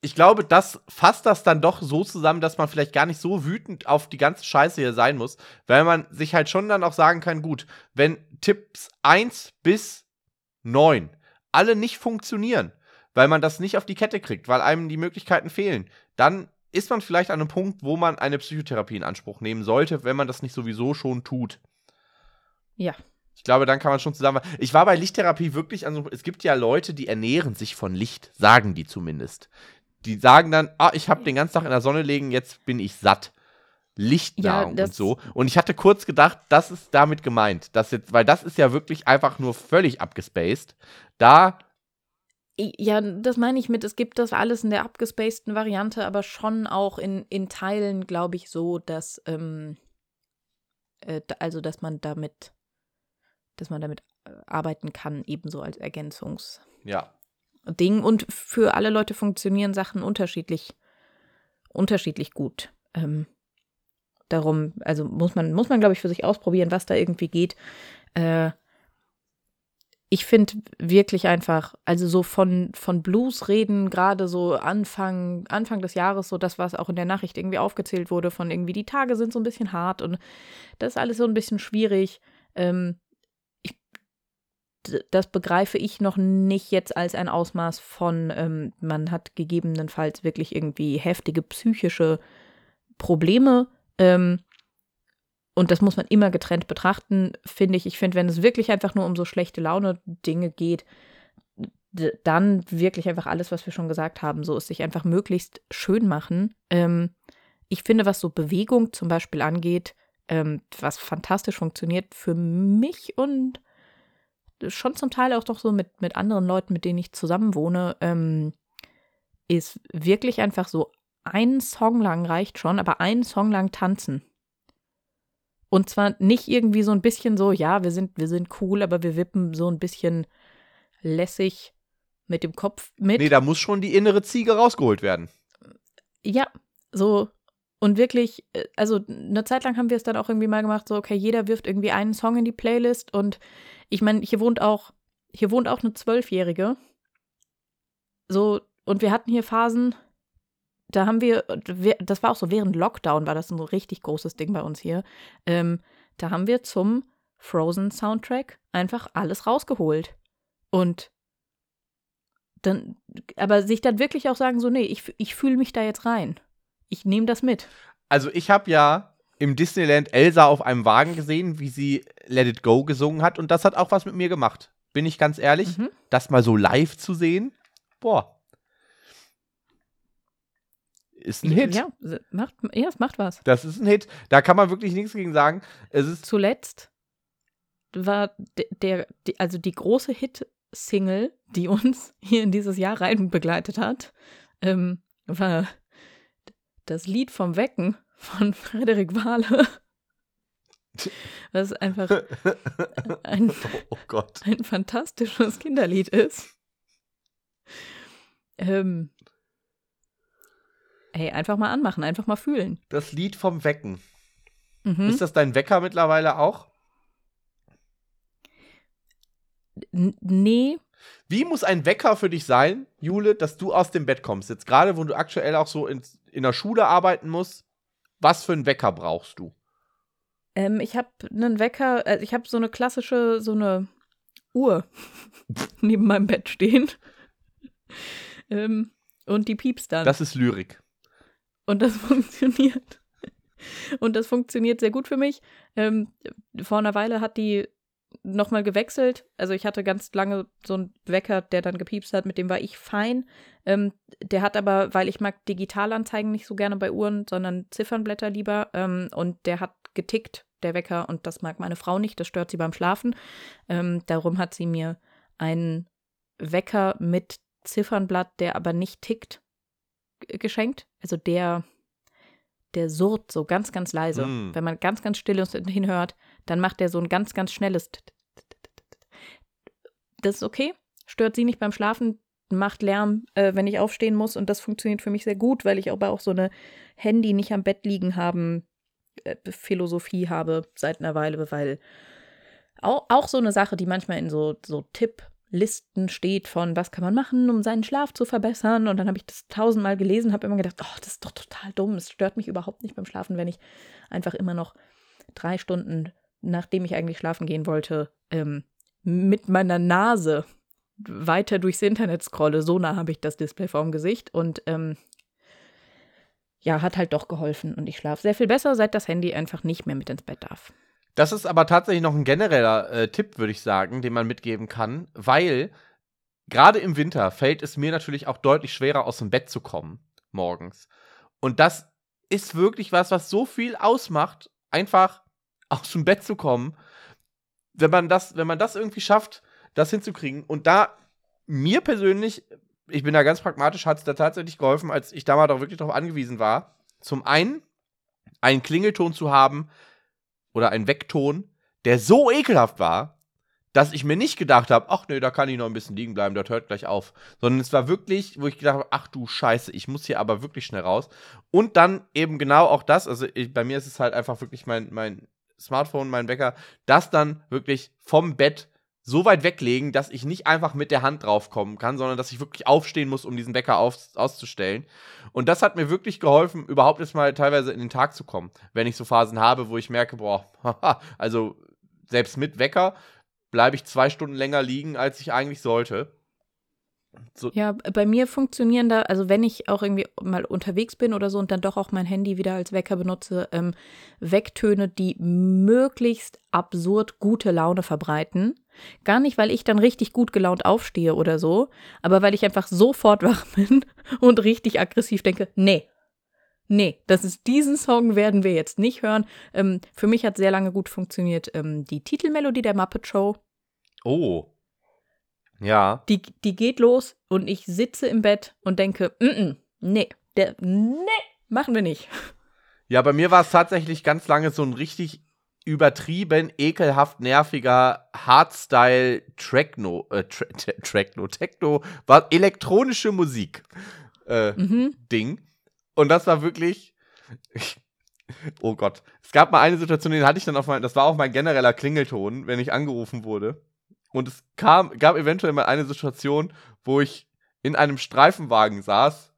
S2: ich glaube, das fasst das dann doch so zusammen, dass man vielleicht gar nicht so wütend auf die ganze Scheiße hier sein muss, weil man sich halt schon dann auch sagen kann, gut, wenn Tipps 1 bis 9 alle nicht funktionieren, weil man das nicht auf die Kette kriegt, weil einem die Möglichkeiten fehlen, dann ist man vielleicht an einem Punkt, wo man eine Psychotherapie in Anspruch nehmen sollte, wenn man das nicht sowieso schon tut.
S1: Ja.
S2: Ich glaube, dann kann man schon zusammen. Ich war bei Lichttherapie wirklich an so. Es gibt ja Leute, die ernähren sich von Licht, sagen die zumindest die sagen dann, ah, ich habe den ganzen Tag in der Sonne liegen, jetzt bin ich satt. Lichtnahrung ja, und so. Und ich hatte kurz gedacht, das ist damit gemeint. Das jetzt, weil das ist ja wirklich einfach nur völlig abgespaced. Da.
S1: Ja, das meine ich mit, es gibt das alles in der abgespaceden Variante, aber schon auch in, in Teilen, glaube ich, so, dass, ähm, äh, also, dass man damit, dass man damit äh, arbeiten kann, ebenso als Ergänzungs.
S2: Ja.
S1: Ding. Und für alle Leute funktionieren Sachen unterschiedlich, unterschiedlich gut. Ähm, darum, also muss man, muss man, glaube ich, für sich ausprobieren, was da irgendwie geht. Äh, ich finde wirklich einfach, also so von, von Blues reden, gerade so Anfang, Anfang des Jahres, so das, was auch in der Nachricht irgendwie aufgezählt wurde, von irgendwie die Tage sind so ein bisschen hart und das ist alles so ein bisschen schwierig. Ähm, das begreife ich noch nicht jetzt als ein Ausmaß von, ähm, man hat gegebenenfalls wirklich irgendwie heftige psychische Probleme. Ähm, und das muss man immer getrennt betrachten, finde ich. Ich finde, wenn es wirklich einfach nur um so schlechte Laune-Dinge geht, dann wirklich einfach alles, was wir schon gesagt haben, so ist sich einfach möglichst schön machen. Ähm, ich finde, was so Bewegung zum Beispiel angeht, ähm, was fantastisch funktioniert für mich und schon zum Teil auch doch so mit, mit anderen Leuten, mit denen ich zusammen wohne, ähm, ist wirklich einfach so ein Song lang reicht schon, aber einen Song lang tanzen. Und zwar nicht irgendwie so ein bisschen so, ja, wir sind, wir sind cool, aber wir wippen so ein bisschen lässig mit dem Kopf mit.
S2: Nee, da muss schon die innere Ziege rausgeholt werden.
S1: Ja, so. Und wirklich, äh, also eine Zeit lang haben wir es dann auch irgendwie mal gemacht, so, okay, jeder wirft irgendwie einen Song in die Playlist und ich meine, hier wohnt auch, hier wohnt auch eine Zwölfjährige. So, und wir hatten hier Phasen, da haben wir, das war auch so während Lockdown, war das ein richtig großes Ding bei uns hier. Ähm, da haben wir zum Frozen-Soundtrack einfach alles rausgeholt. Und dann, aber sich dann wirklich auch sagen, so, nee, ich, ich fühle mich da jetzt rein. Ich nehme das mit.
S2: Also ich habe ja im Disneyland Elsa auf einem Wagen gesehen, wie sie Let It Go gesungen hat. Und das hat auch was mit mir gemacht. Bin ich ganz ehrlich. Mhm. Das mal so live zu sehen, boah. Ist ein Hit.
S1: Ja, macht, ja, es macht was.
S2: Das ist ein Hit. Da kann man wirklich nichts gegen sagen. Es ist
S1: Zuletzt war der, der also die große Hit-Single, die uns hier in dieses Jahr rein begleitet hat, ähm, war das Lied vom Wecken von Frederik Wahle. Was einfach ein,
S2: oh
S1: ein fantastisches Kinderlied ist. Ähm, hey, einfach mal anmachen, einfach mal fühlen.
S2: Das Lied vom Wecken. Mhm. Ist das dein Wecker mittlerweile auch?
S1: N nee.
S2: Wie muss ein Wecker für dich sein, Jule, dass du aus dem Bett kommst? Jetzt gerade, wo du aktuell auch so in, in der Schule arbeiten musst, was für einen Wecker brauchst du?
S1: Ähm, ich habe einen Wecker, äh, ich habe so eine klassische, so eine Uhr neben meinem Bett stehen. ähm, und die piepst dann.
S2: Das ist Lyrik.
S1: Und das funktioniert. Und das funktioniert sehr gut für mich. Ähm, vor einer Weile hat die nochmal gewechselt. Also ich hatte ganz lange so einen Wecker, der dann gepiepst hat, mit dem war ich fein. Ähm, der hat aber, weil ich mag Digitalanzeigen nicht so gerne bei Uhren, sondern Ziffernblätter lieber. Ähm, und der hat getickt, der Wecker, und das mag meine Frau nicht, das stört sie beim Schlafen. Ähm, darum hat sie mir einen Wecker mit Ziffernblatt, der aber nicht tickt, geschenkt. Also der, der surrt so ganz, ganz leise. Mm. Wenn man ganz, ganz still hinhört, dann macht der so ein ganz, ganz schnelles. das ist okay. Stört sie nicht beim Schlafen, macht Lärm, äh, wenn ich aufstehen muss. Und das funktioniert für mich sehr gut, weil ich aber auch so eine Handy nicht am Bett liegen haben äh, Philosophie habe seit einer Weile, weil auch, auch so eine Sache, die manchmal in so, so Tipplisten steht von, was kann man machen, um seinen Schlaf zu verbessern. Und dann habe ich das tausendmal gelesen, habe immer gedacht, oh, das ist doch total dumm. Es stört mich überhaupt nicht beim Schlafen, wenn ich einfach immer noch drei Stunden, nachdem ich eigentlich schlafen gehen wollte, ähm, mit meiner Nase weiter durchs Internet scrolle. So nah habe ich das Display vorm Gesicht und ähm, ja, hat halt doch geholfen und ich schlafe sehr viel besser, seit das Handy einfach nicht mehr mit ins Bett darf.
S2: Das ist aber tatsächlich noch ein genereller äh, Tipp, würde ich sagen, den man mitgeben kann, weil gerade im Winter fällt es mir natürlich auch deutlich schwerer, aus dem Bett zu kommen morgens. Und das ist wirklich was, was so viel ausmacht, einfach aus dem Bett zu kommen. Wenn man das, wenn man das irgendwie schafft, das hinzukriegen. Und da mir persönlich ich bin da ganz pragmatisch, hat es da tatsächlich geholfen, als ich damals auch wirklich darauf angewiesen war, zum einen einen Klingelton zu haben oder einen Weckton, der so ekelhaft war, dass ich mir nicht gedacht habe, ach nee, da kann ich noch ein bisschen liegen bleiben, das hört gleich auf. Sondern es war wirklich, wo ich gedacht habe, ach du Scheiße, ich muss hier aber wirklich schnell raus. Und dann eben genau auch das, also ich, bei mir ist es halt einfach wirklich mein, mein Smartphone, mein Wecker, das dann wirklich vom Bett so weit weglegen, dass ich nicht einfach mit der Hand draufkommen kann, sondern dass ich wirklich aufstehen muss, um diesen Wecker auf, auszustellen. Und das hat mir wirklich geholfen, überhaupt erstmal teilweise in den Tag zu kommen, wenn ich so Phasen habe, wo ich merke, boah, also selbst mit Wecker bleibe ich zwei Stunden länger liegen, als ich eigentlich sollte.
S1: So. Ja, bei mir funktionieren da, also wenn ich auch irgendwie mal unterwegs bin oder so und dann doch auch mein Handy wieder als Wecker benutze, ähm, Wecktöne, die möglichst absurd gute Laune verbreiten. Gar nicht, weil ich dann richtig gut gelaunt aufstehe oder so, aber weil ich einfach sofort wach bin und richtig aggressiv denke, nee, nee, das ist diesen Song werden wir jetzt nicht hören. Ähm, für mich hat sehr lange gut funktioniert ähm, die Titelmelodie der Muppet Show.
S2: Oh. Ja.
S1: Die, die geht los und ich sitze im Bett und denke, mm -mm, nee, der, nee, machen wir nicht.
S2: Ja, bei mir war es tatsächlich ganz lange so ein richtig übertrieben, ekelhaft nerviger Hardstyle Trackno, äh, Tra Trackno, Techno, war elektronische Musik äh, mhm. Ding. Und das war wirklich. oh Gott. Es gab mal eine Situation, den hatte ich dann auf mein, das war auch mein genereller Klingelton, wenn ich angerufen wurde. Und es kam, gab eventuell mal eine Situation, wo ich in einem Streifenwagen saß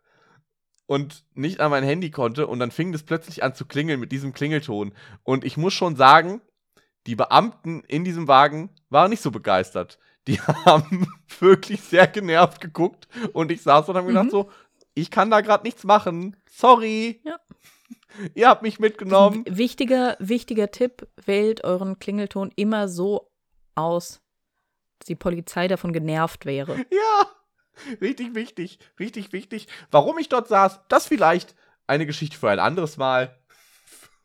S2: und nicht an mein Handy konnte und dann fing es plötzlich an zu klingeln mit diesem Klingelton. Und ich muss schon sagen, die Beamten in diesem Wagen waren nicht so begeistert. Die haben wirklich sehr genervt geguckt und ich saß und habe mhm. gedacht so, ich kann da gerade nichts machen. Sorry. Ja. Ihr habt mich mitgenommen.
S1: Wichtiger, wichtiger Tipp, wählt euren Klingelton immer so aus, die Polizei davon genervt wäre.
S2: Ja, richtig wichtig, richtig wichtig. Warum ich dort saß, das vielleicht eine Geschichte für ein anderes Mal.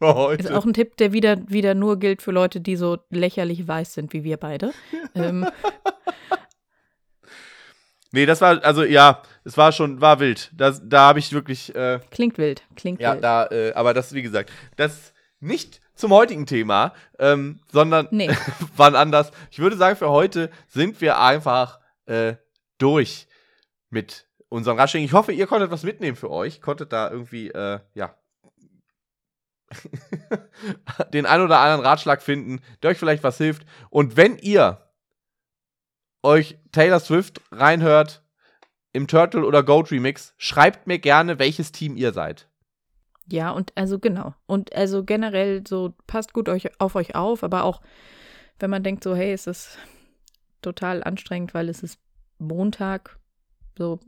S1: Ist auch ein Tipp, der wieder, wieder nur gilt für Leute, die so lächerlich weiß sind wie wir beide. ähm.
S2: Nee, das war, also ja, es war schon, war wild. Das, da habe ich wirklich. Äh,
S1: klingt wild, klingt
S2: ja,
S1: wild.
S2: Ja, da, äh, aber das, wie gesagt, das nicht zum heutigen Thema, ähm, sondern nee. wann anders. Ich würde sagen, für heute sind wir einfach äh, durch mit unserem Rushing. Ich hoffe, ihr konntet was mitnehmen für euch. Konntet da irgendwie, äh, ja, den ein oder anderen Ratschlag finden, der euch vielleicht was hilft. Und wenn ihr euch Taylor Swift reinhört im Turtle oder Goat Remix, schreibt mir gerne, welches Team ihr seid.
S1: Ja, und also genau. Und also generell so passt gut euch, auf euch auf, aber auch wenn man denkt so, hey, es ist total anstrengend, weil es ist Montag, so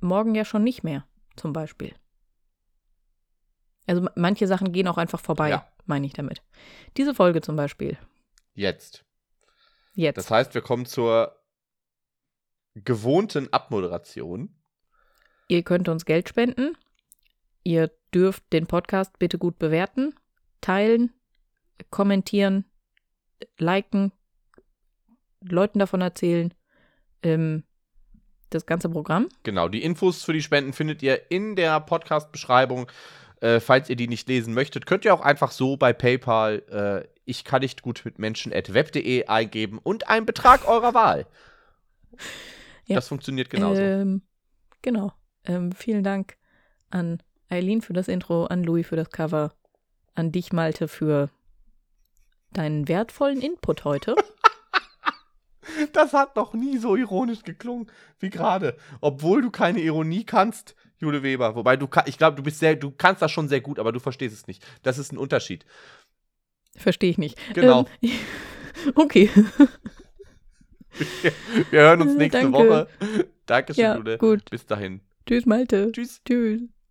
S1: morgen ja schon nicht mehr, zum Beispiel. Also manche Sachen gehen auch einfach vorbei, ja. meine ich damit. Diese Folge zum Beispiel.
S2: Jetzt.
S1: Jetzt.
S2: Das heißt, wir kommen zur gewohnten Abmoderation.
S1: Ihr könnt uns Geld spenden. Ihr dürft den Podcast bitte gut bewerten, teilen, kommentieren, liken, Leuten davon erzählen. Ähm, das ganze Programm.
S2: Genau, die Infos für die Spenden findet ihr in der Podcast-Beschreibung. Äh, falls ihr die nicht lesen möchtet, könnt ihr auch einfach so bei PayPal äh, ich kann nicht gut mit Menschen at web.de eingeben und einen Betrag eurer Wahl.
S1: Ja.
S2: Das funktioniert genauso.
S1: Ähm, genau. Ähm, vielen Dank an Eileen für das Intro, an Louis für das Cover, an dich, Malte, für deinen wertvollen Input heute.
S2: Das hat noch nie so ironisch geklungen wie gerade. Obwohl du keine Ironie kannst, Jule Weber. Wobei du, ich glaube, du bist sehr, du kannst das schon sehr gut, aber du verstehst es nicht. Das ist ein Unterschied.
S1: Verstehe ich nicht.
S2: Genau.
S1: Ähm, okay.
S2: Wir hören uns nächste
S1: Danke.
S2: Woche. Dankeschön,
S1: Ja,
S2: Jule.
S1: gut.
S2: Bis dahin.
S1: Tschüss, Malte.
S2: Tschüss.
S1: Tschüss.